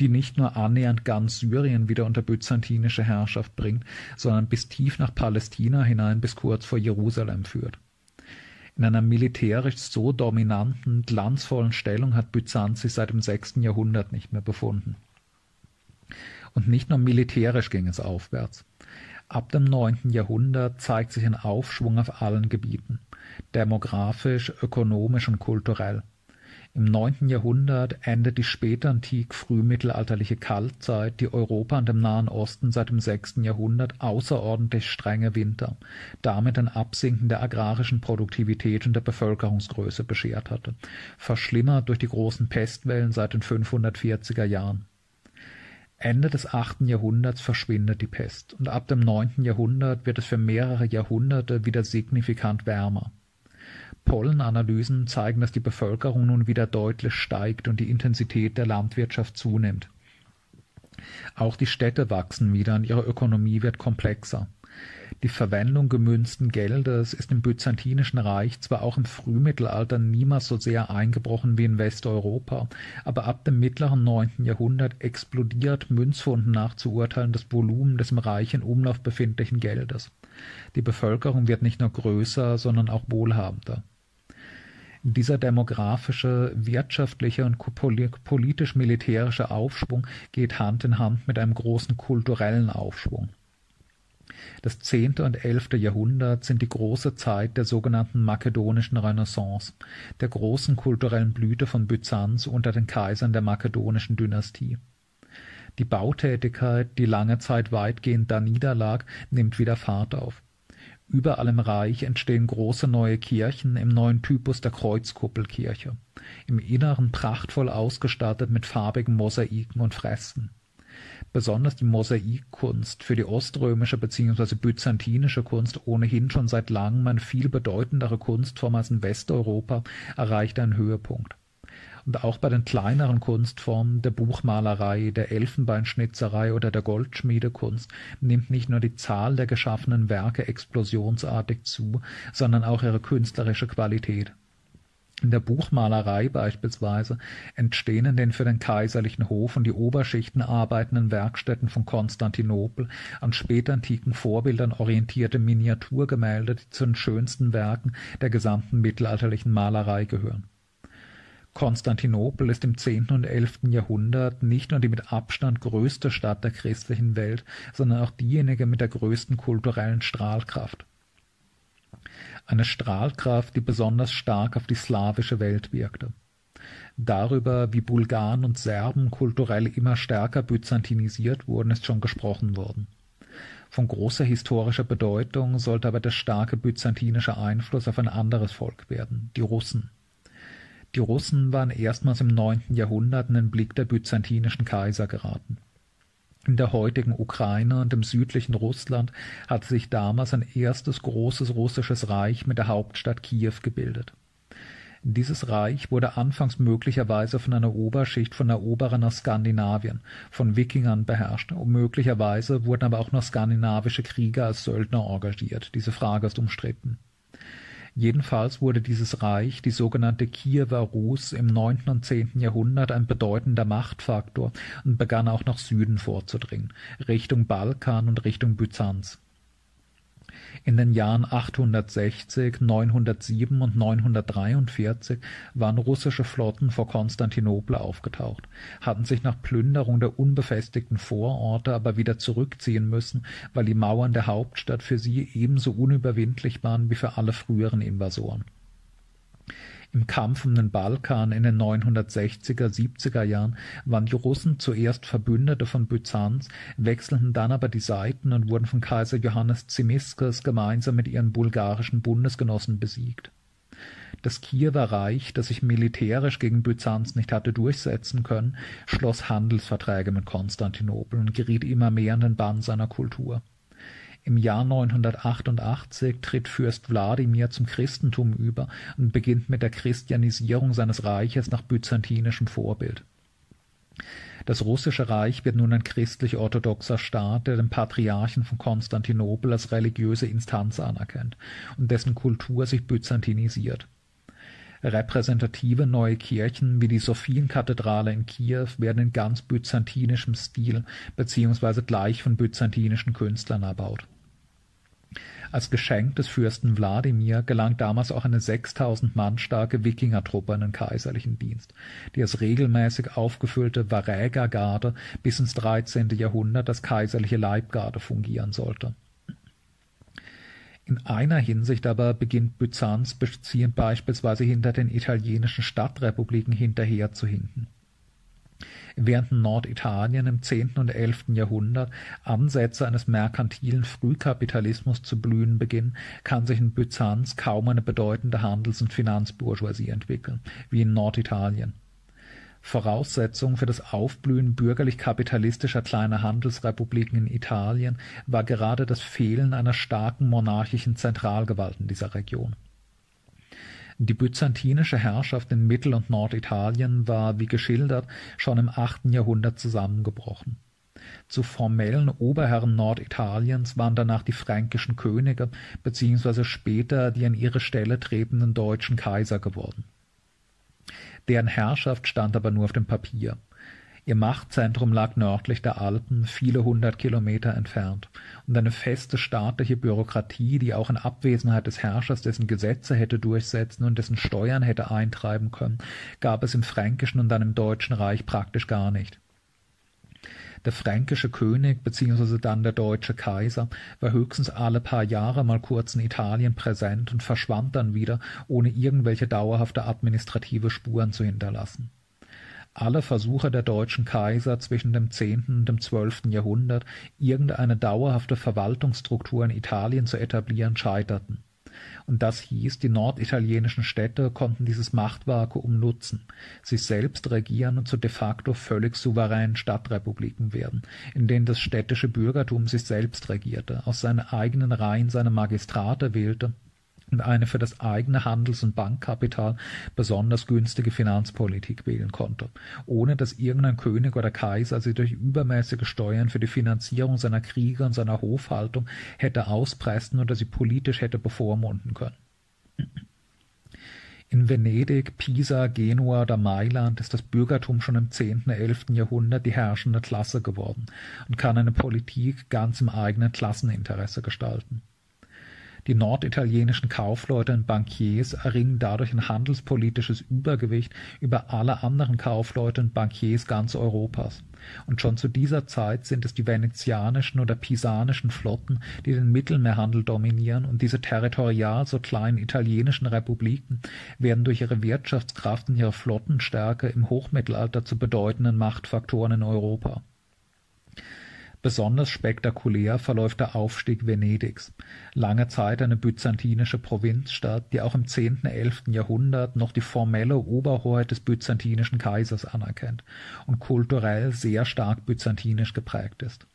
die nicht nur annähernd ganz Syrien wieder unter byzantinische Herrschaft bringt, sondern bis tief nach Palästina hinein bis kurz vor Jerusalem führt. In einer militärisch so dominanten, glanzvollen Stellung hat Byzanz sich seit dem sechsten Jahrhundert nicht mehr befunden. Und nicht nur militärisch ging es aufwärts. Ab dem neunten Jahrhundert zeigt sich ein Aufschwung auf allen Gebieten, demografisch, ökonomisch und kulturell. Im neunten Jahrhundert endet die spätantik-frühmittelalterliche Kaltzeit, die Europa und dem Nahen Osten seit dem sechsten Jahrhundert außerordentlich strenge Winter, damit ein Absinken der agrarischen Produktivität und der Bevölkerungsgröße beschert hatte, verschlimmert durch die großen Pestwellen seit den 540er Jahren. Ende des achten Jahrhunderts verschwindet die Pest und ab dem neunten Jahrhundert wird es für mehrere Jahrhunderte wieder signifikant wärmer. Pollenanalysen zeigen, dass die Bevölkerung nun wieder deutlich steigt und die Intensität der Landwirtschaft zunimmt. Auch die Städte wachsen wieder und ihre Ökonomie wird komplexer. Die Verwendung gemünzten Geldes ist im Byzantinischen Reich zwar auch im Frühmittelalter niemals so sehr eingebrochen wie in Westeuropa, aber ab dem mittleren neunten Jahrhundert explodiert Münzfunden nach zu urteilen das Volumen des im Reich in Umlauf befindlichen Geldes. Die Bevölkerung wird nicht nur größer, sondern auch wohlhabender. Dieser demografische, wirtschaftliche und politisch-militärische Aufschwung geht Hand in Hand mit einem großen kulturellen Aufschwung. Das zehnte und elfte Jahrhundert sind die große Zeit der sogenannten makedonischen Renaissance, der großen kulturellen Blüte von Byzanz unter den Kaisern der makedonischen Dynastie. Die Bautätigkeit, die lange Zeit weitgehend daniederlag, nimmt wieder Fahrt auf. Überall im Reich entstehen große neue Kirchen im neuen Typus der Kreuzkuppelkirche, im Inneren prachtvoll ausgestattet mit farbigen Mosaiken und Fresken. Besonders die Mosaikkunst, für die oströmische bzw. byzantinische Kunst ohnehin schon seit langem eine viel bedeutendere Kunstform als in Westeuropa, erreichte einen Höhepunkt und auch bei den kleineren Kunstformen der Buchmalerei, der Elfenbeinschnitzerei oder der Goldschmiedekunst nimmt nicht nur die Zahl der geschaffenen Werke explosionsartig zu, sondern auch ihre künstlerische Qualität. In der Buchmalerei beispielsweise entstehen in den für den kaiserlichen Hof und die Oberschichten arbeitenden Werkstätten von Konstantinopel an spätantiken Vorbildern orientierte Miniaturgemälde, die zu den schönsten Werken der gesamten mittelalterlichen Malerei gehören. Konstantinopel ist im zehnten und elften Jahrhundert nicht nur die mit Abstand größte Stadt der christlichen Welt, sondern auch diejenige mit der größten kulturellen Strahlkraft. Eine Strahlkraft, die besonders stark auf die slawische Welt wirkte. Darüber, wie Bulgaren und Serben kulturell immer stärker byzantinisiert wurden, ist schon gesprochen worden. Von großer historischer Bedeutung sollte aber der starke byzantinische Einfluss auf ein anderes Volk werden, die Russen. Die Russen waren erstmals im neunten Jahrhundert in den Blick der byzantinischen Kaiser geraten. In der heutigen Ukraine und im südlichen Russland hatte sich damals ein erstes großes russisches Reich mit der Hauptstadt Kiew gebildet. Dieses Reich wurde anfangs möglicherweise von einer Oberschicht von Eroberern aus Skandinavien, von Wikingern beherrscht, und möglicherweise wurden aber auch noch skandinavische Krieger als Söldner engagiert. Diese Frage ist umstritten. Jedenfalls wurde dieses Reich, die sogenannte Kiewer Rus, im neunten und zehnten Jahrhundert ein bedeutender Machtfaktor und begann auch nach Süden vorzudringen, Richtung Balkan und Richtung Byzanz in den Jahren 860, 907 und 943 waren russische Flotten vor Konstantinopel aufgetaucht, hatten sich nach Plünderung der unbefestigten Vororte aber wieder zurückziehen müssen, weil die Mauern der Hauptstadt für sie ebenso unüberwindlich waren wie für alle früheren Invasoren im Kampf um den Balkan in den 960er, 70er Jahren waren die Russen zuerst Verbündete von Byzanz, wechselten dann aber die Seiten und wurden von Kaiser Johannes Zimisces gemeinsam mit ihren bulgarischen Bundesgenossen besiegt. Das Kiewer Reich, das sich militärisch gegen Byzanz nicht hatte durchsetzen können, schloss Handelsverträge mit Konstantinopel und geriet immer mehr in den Bann seiner Kultur. Im Jahr 988 tritt Fürst Wladimir zum Christentum über und beginnt mit der Christianisierung seines Reiches nach byzantinischem Vorbild. Das russische Reich wird nun ein christlich-orthodoxer Staat, der den Patriarchen von Konstantinopel als religiöse Instanz anerkennt und dessen Kultur sich byzantinisiert. Repräsentative neue Kirchen wie die Sophienkathedrale in Kiew werden in ganz byzantinischem Stil beziehungsweise gleich von byzantinischen Künstlern erbaut als Geschenk des Fürsten Wladimir gelang damals auch eine 6000 Mann starke Wikingertruppe in den kaiserlichen Dienst, die als regelmäßig aufgefüllte Varägergarde bis ins 13. Jahrhundert als kaiserliche Leibgarde fungieren sollte. In einer Hinsicht aber beginnt Byzanz beispielsweise hinter den italienischen Stadtrepubliken hinterherzuhinken während Norditalien im zehnten und elften Jahrhundert Ansätze eines merkantilen Frühkapitalismus zu blühen beginnen, kann sich in Byzanz kaum eine bedeutende Handels- und Finanzbourgeoisie entwickeln, wie in Norditalien. Voraussetzung für das Aufblühen bürgerlich-kapitalistischer kleiner Handelsrepubliken in Italien war gerade das Fehlen einer starken monarchischen Zentralgewalt in dieser Region die byzantinische Herrschaft in Mittel- und Norditalien war, wie geschildert, schon im achten Jahrhundert zusammengebrochen. Zu formellen Oberherren Norditaliens waren danach die fränkischen Könige beziehungsweise später die an ihre Stelle tretenden deutschen Kaiser geworden. Deren Herrschaft stand aber nur auf dem Papier. Ihr Machtzentrum lag nördlich der Alpen, viele hundert Kilometer entfernt, und eine feste staatliche Bürokratie, die auch in Abwesenheit des Herrschers dessen Gesetze hätte durchsetzen und dessen Steuern hätte eintreiben können, gab es im Fränkischen und dann im Deutschen Reich praktisch gar nicht. Der fränkische König bzw. dann der deutsche Kaiser war höchstens alle paar Jahre mal kurz in Italien präsent und verschwand dann wieder, ohne irgendwelche dauerhafte administrative Spuren zu hinterlassen. alle Versuche der deutschen Kaiser zwischen dem 10. und dem 12. Jahrhundert, irgendeine dauerhafte Verwaltungsstruktur in Italien zu etablieren, scheiterten. Und das hieß, die norditalienischen Städte konnten dieses Machtvakuum nutzen, sich selbst regieren und zu de facto völlig souveränen Stadtrepubliken werden, in denen das städtische Bürgertum sich selbst regierte, aus seinen eigenen Reihen seine Magistrate wählte eine für das eigene Handels- und Bankkapital besonders günstige Finanzpolitik wählen konnte, ohne dass irgendein König oder Kaiser sie durch übermäßige Steuern für die Finanzierung seiner Kriege und seiner Hofhaltung hätte auspressen oder sie politisch hätte bevormunden können. In Venedig, Pisa, Genua oder Mailand ist das Bürgertum schon im 10., 11. Jahrhundert die herrschende Klasse geworden und kann eine Politik ganz im eigenen Klasseninteresse gestalten. Die norditalienischen Kaufleute und Bankiers erringen dadurch ein handelspolitisches Übergewicht über alle anderen Kaufleute und Bankiers ganz Europas. Und schon zu dieser Zeit sind es die venezianischen oder pisanischen Flotten, die den Mittelmeerhandel dominieren, und diese territorial so kleinen italienischen Republiken werden durch ihre Wirtschaftskraft und ihre Flottenstärke im Hochmittelalter zu bedeutenden Machtfaktoren in Europa. Besonders spektakulär verläuft der Aufstieg Venedigs, lange Zeit eine byzantinische Provinzstadt, die auch im 10., 11. Jahrhundert noch die formelle Oberhoheit des byzantinischen Kaisers anerkennt und kulturell sehr stark byzantinisch geprägt ist.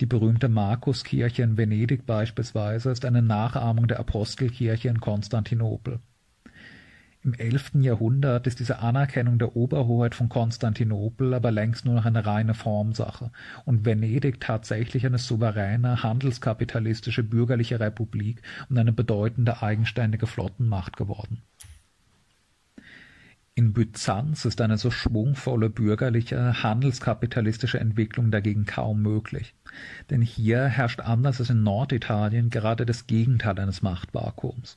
Die berühmte Markuskirche in Venedig beispielsweise ist eine Nachahmung der Apostelkirche in Konstantinopel im 11. Jahrhundert ist diese Anerkennung der Oberhoheit von Konstantinopel aber längst nur noch eine reine Formsache und Venedig tatsächlich eine souveräne, handelskapitalistische bürgerliche Republik und eine bedeutende eigenständige Flottenmacht geworden. In Byzanz ist eine so schwungvolle bürgerliche, handelskapitalistische Entwicklung dagegen kaum möglich. Denn hier herrscht anders als in Norditalien gerade das Gegenteil eines Machtvakuums.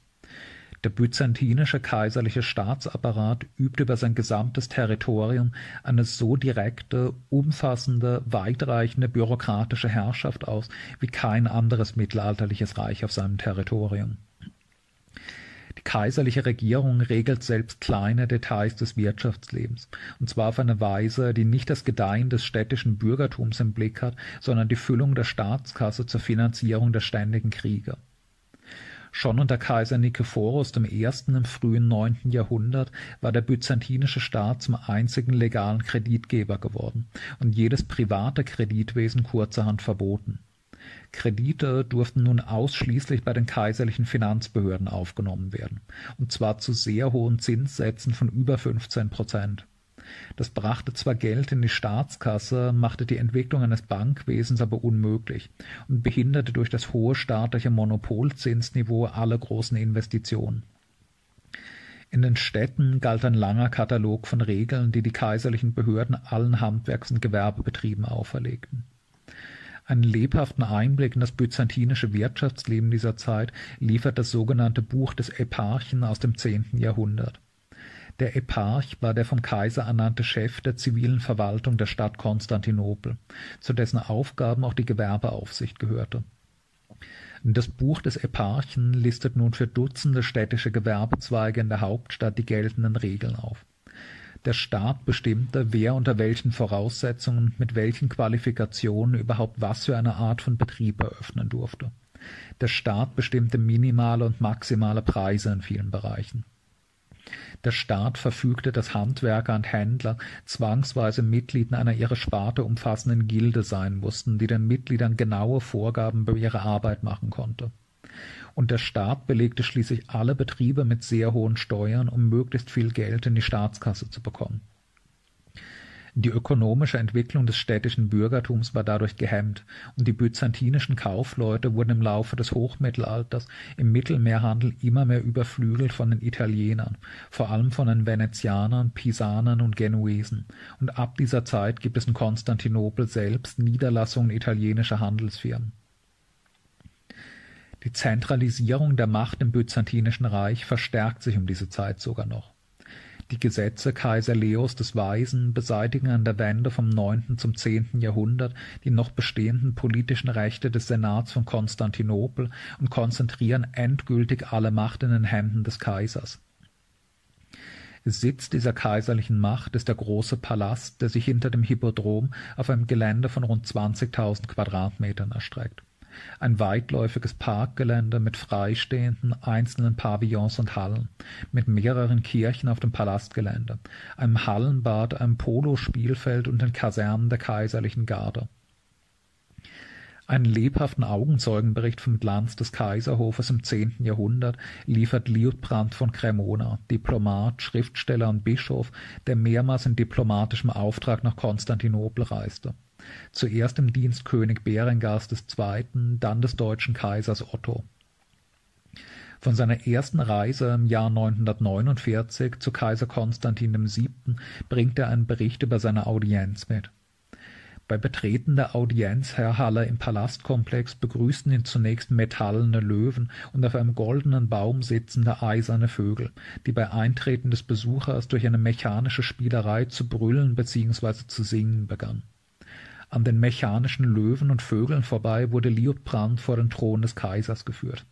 Der byzantinische kaiserliche Staatsapparat übt über sein gesamtes Territorium eine so direkte, umfassende, weitreichende bürokratische Herrschaft aus wie kein anderes mittelalterliches Reich auf seinem Territorium. Die kaiserliche Regierung regelt selbst kleine Details des Wirtschaftslebens, und zwar auf eine Weise, die nicht das Gedeihen des städtischen Bürgertums im Blick hat, sondern die Füllung der Staatskasse zur Finanzierung der ständigen Kriege. Schon unter Kaiser Nikephoros I. im frühen neunten Jahrhundert war der byzantinische Staat zum einzigen legalen Kreditgeber geworden und jedes private Kreditwesen kurzerhand verboten. Kredite durften nun ausschließlich bei den kaiserlichen Finanzbehörden aufgenommen werden, und zwar zu sehr hohen Zinssätzen von über 15 Prozent. Das brachte zwar Geld in die Staatskasse, machte die Entwicklung eines Bankwesens aber unmöglich und behinderte durch das hohe staatliche Monopolzinsniveau alle großen Investitionen. In den Städten galt ein langer Katalog von Regeln, die die kaiserlichen Behörden allen Handwerks- und Gewerbebetrieben auferlegten. Einen lebhaften Einblick in das byzantinische Wirtschaftsleben dieser Zeit liefert das sogenannte Buch des Eparchen aus dem zehnten Jahrhundert. Der Eparch war der vom Kaiser ernannte Chef der zivilen Verwaltung der Stadt Konstantinopel, zu dessen Aufgaben auch die Gewerbeaufsicht gehörte. Das Buch des Eparchen listet nun für Dutzende städtische Gewerbezweige in der Hauptstadt die geltenden Regeln auf. Der Staat bestimmte, wer unter welchen Voraussetzungen mit welchen Qualifikationen überhaupt was für eine Art von Betrieb eröffnen durfte. Der Staat bestimmte minimale und maximale Preise in vielen Bereichen. Der Staat verfügte, dass Handwerker und Händler zwangsweise Mitglied einer ihre Sparte umfassenden Gilde sein mussten, die den Mitgliedern genaue Vorgaben über ihre Arbeit machen konnte. Und der Staat belegte schließlich alle Betriebe mit sehr hohen Steuern, um möglichst viel Geld in die Staatskasse zu bekommen. Die ökonomische Entwicklung des städtischen Bürgertums war dadurch gehemmt, und die byzantinischen Kaufleute wurden im Laufe des Hochmittelalters im Mittelmeerhandel immer mehr überflügelt von den Italienern, vor allem von den Venezianern, Pisanern und Genuesen, und ab dieser Zeit gibt es in Konstantinopel selbst Niederlassungen italienischer Handelsfirmen. Die Zentralisierung der Macht im Byzantinischen Reich verstärkt sich um diese Zeit sogar noch. Die Gesetze Kaiser Leos des Weisen beseitigen an der Wende vom neunten zum zehnten Jahrhundert die noch bestehenden politischen Rechte des Senats von Konstantinopel und konzentrieren endgültig alle Macht in den Händen des Kaisers. Sitz dieser kaiserlichen Macht ist der große Palast, der sich hinter dem Hippodrom auf einem Gelände von rund 20.000 Quadratmetern erstreckt. Ein weitläufiges Parkgelände mit freistehenden einzelnen Pavillons und Hallen, mit mehreren Kirchen auf dem Palastgelände, einem Hallenbad, einem Polospielfeld und den Kasernen der kaiserlichen Garde. Einen lebhaften Augenzeugenbericht vom Glanz des Kaiserhofes im zehnten Jahrhundert liefert Liutprand von Cremona, Diplomat, Schriftsteller und Bischof, der mehrmals in diplomatischem Auftrag nach Konstantinopel reiste. Zuerst im Dienst König Berengars II., dann des deutschen Kaisers Otto. Von seiner ersten Reise im Jahr 949 zu Kaiser Konstantin VII. bringt er einen Bericht über seine Audienz mit. Bei Betreten der Audienzhalle im Palastkomplex begrüßten ihn zunächst metallene Löwen und auf einem goldenen Baum sitzende eiserne Vögel, die bei Eintreten des Besuchers durch eine mechanische Spielerei zu brüllen bzw. zu singen begannen. An den mechanischen Löwen und Vögeln vorbei wurde Liutprand vor den Thron des Kaisers geführt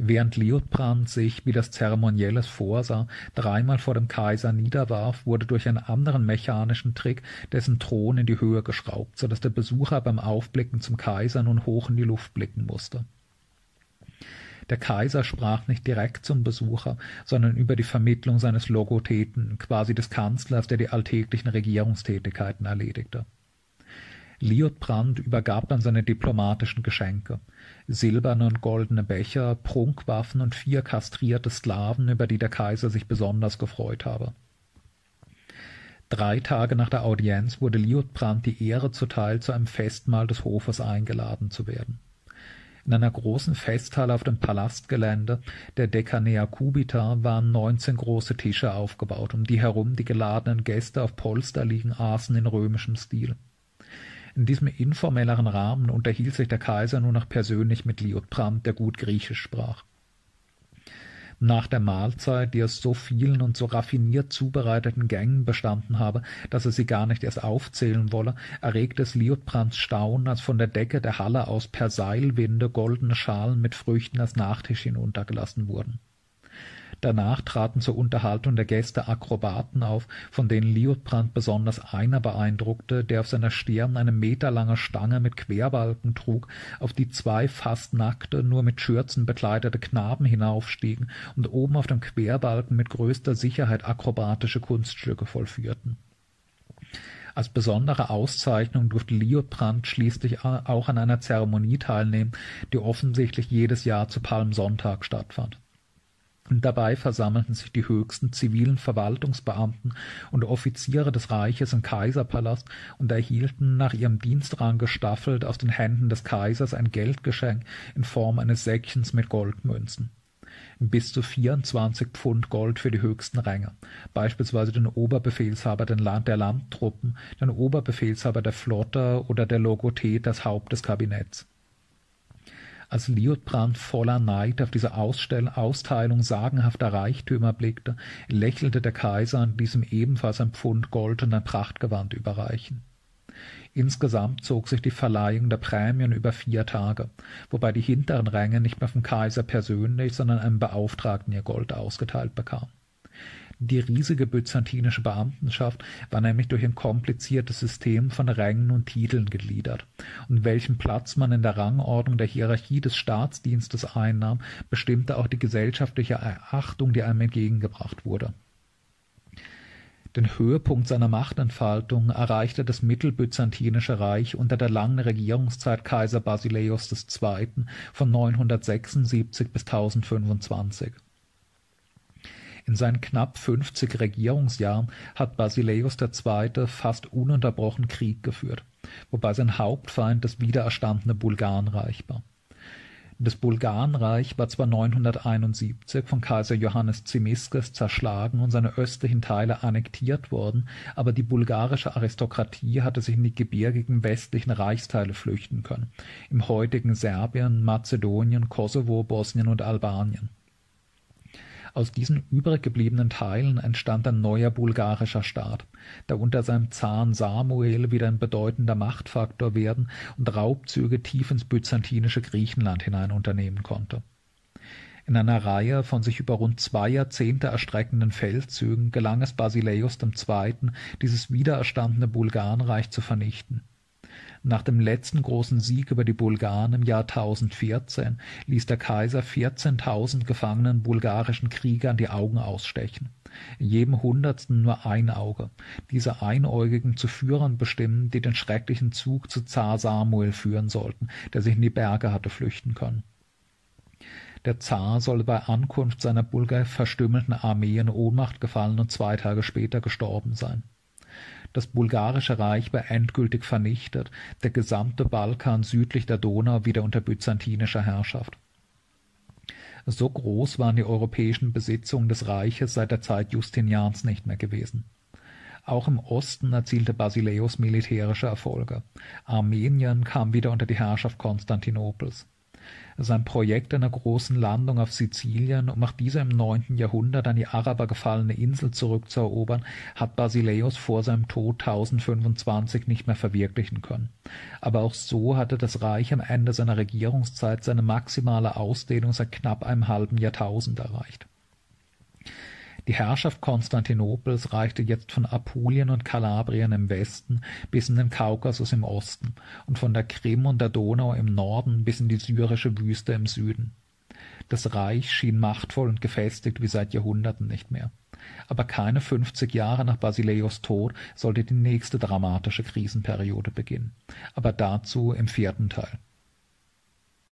Während Liutprand sich, wie das Zeremonielles vorsah, dreimal vor dem Kaiser niederwarf, wurde durch einen anderen mechanischen Trick dessen Thron in die Höhe geschraubt, so dass der Besucher beim Aufblicken zum Kaiser nun hoch in die Luft blicken musste. Der Kaiser sprach nicht direkt zum Besucher, sondern über die Vermittlung seines Logotheten, quasi des Kanzlers, der die alltäglichen Regierungstätigkeiten erledigte. Liutprand übergab dann seine diplomatischen Geschenke silberne und goldene Becher, Prunkwaffen und vier kastrierte Sklaven, über die der Kaiser sich besonders gefreut habe. Drei Tage nach der Audienz wurde Liutprand die Ehre zuteil, zu einem Festmahl des Hofes eingeladen zu werden. In einer großen Festhalle auf dem Palastgelände der Dekanea Cubita waren neunzehn große Tische aufgebaut, um die herum die geladenen Gäste auf Polster liegen aßen in römischem Stil. In diesem informelleren Rahmen unterhielt sich der Kaiser nur noch persönlich mit Liutprand, der gut Griechisch sprach. Nach der Mahlzeit, die aus so vielen und so raffiniert zubereiteten Gängen bestanden habe, dass er sie gar nicht erst aufzählen wolle, erregte es Liutprands Staunen, als von der Decke der Halle aus per Seilwinde goldene Schalen mit Früchten als Nachtisch hinuntergelassen wurden. Danach traten zur Unterhaltung der Gäste Akrobaten auf, von denen Liutprand besonders einer beeindruckte, der auf seiner Stirn eine meterlange Stange mit Querbalken trug, auf die zwei fast nackte, nur mit Schürzen bekleidete Knaben hinaufstiegen und oben auf dem Querbalken mit größter Sicherheit akrobatische Kunststücke vollführten. Als besondere Auszeichnung durfte Liutprand schließlich auch an einer Zeremonie teilnehmen, die offensichtlich jedes Jahr zu Palmsonntag stattfand. Dabei versammelten sich die höchsten zivilen Verwaltungsbeamten und Offiziere des Reiches im Kaiserpalast und erhielten nach ihrem Dienstrang gestaffelt aus den Händen des Kaisers ein Geldgeschenk in Form eines Säckchens mit Goldmünzen. Bis zu 24 Pfund Gold für die höchsten Ränge, beispielsweise den Oberbefehlshaber der Landtruppen, den Oberbefehlshaber der Flotte oder der Logothet, das Haupt des Kabinetts. Als Liutprand voller Neid auf diese Ausstell Austeilung sagenhafter Reichtümer blickte, lächelte der Kaiser an diesem ebenfalls ein Pfund Gold und ein Prachtgewand überreichen. Insgesamt zog sich die Verleihung der Prämien über vier Tage, wobei die hinteren Ränge nicht mehr vom Kaiser persönlich, sondern einem Beauftragten ihr Gold ausgeteilt bekamen. Die riesige byzantinische Beamtenschaft war nämlich durch ein kompliziertes System von Rängen und Titeln gegliedert, und welchen Platz man in der Rangordnung der Hierarchie des Staatsdienstes einnahm, bestimmte auch die gesellschaftliche Achtung, die einem entgegengebracht wurde. Den Höhepunkt seiner Machtentfaltung erreichte das Mittelbyzantinische Reich unter der langen Regierungszeit Kaiser Basileios II. von 976 bis 1025. In seinen knapp fünfzig Regierungsjahren hat Basileios II. fast ununterbrochen Krieg geführt, wobei sein Hauptfeind das wiedererstandene Bulgarenreich war. Das Bulgarenreich war zwar 971 von Kaiser Johannes Zimisces zerschlagen und seine östlichen Teile annektiert worden, aber die bulgarische Aristokratie hatte sich in die gebirgigen westlichen Reichsteile flüchten können, im heutigen Serbien, Mazedonien, Kosovo, Bosnien und Albanien. Aus diesen übrig gebliebenen Teilen entstand ein neuer bulgarischer Staat, der unter seinem Zaren Samuel wieder ein bedeutender Machtfaktor werden und Raubzüge tief ins byzantinische Griechenland hinein unternehmen konnte. In einer Reihe von sich über rund zwei Jahrzehnte erstreckenden Feldzügen gelang es Basileios II., dieses wiedererstandene Bulgarenreich zu vernichten. Nach dem letzten großen Sieg über die Bulgaren im Jahr 1014 ließ der Kaiser 14.000 gefangenen bulgarischen Kriegern die Augen ausstechen. In jedem Hundertsten nur ein Auge. Diese Einäugigen zu Führern bestimmen, die den schrecklichen Zug zu Zar Samuel führen sollten, der sich in die Berge hatte flüchten können. Der Zar solle bei Ankunft seiner Bulgar verstümmelten Armee in Ohnmacht gefallen und zwei Tage später gestorben sein. Das bulgarische Reich war endgültig vernichtet, der gesamte Balkan südlich der Donau wieder unter byzantinischer Herrschaft. So groß waren die europäischen Besitzungen des Reiches seit der Zeit Justinians nicht mehr gewesen. Auch im Osten erzielte Basileios militärische Erfolge. Armenien kam wieder unter die Herrschaft Konstantinopels sein Projekt einer großen Landung auf Sizilien, um nach dieser im neunten Jahrhundert an die Araber gefallene Insel zurückzuerobern, hat Basileios vor seinem Tod 1025 nicht mehr verwirklichen können. Aber auch so hatte das Reich am Ende seiner Regierungszeit seine maximale Ausdehnung seit knapp einem halben Jahrtausend erreicht die Herrschaft Konstantinopels reichte jetzt von Apulien und Kalabrien im Westen bis in den Kaukasus im Osten und von der Krim und der Donau im Norden bis in die syrische Wüste im Süden. Das Reich schien machtvoll und gefestigt wie seit Jahrhunderten nicht mehr. Aber keine fünfzig Jahre nach Basileios Tod sollte die nächste dramatische Krisenperiode beginnen. Aber dazu im vierten Teil.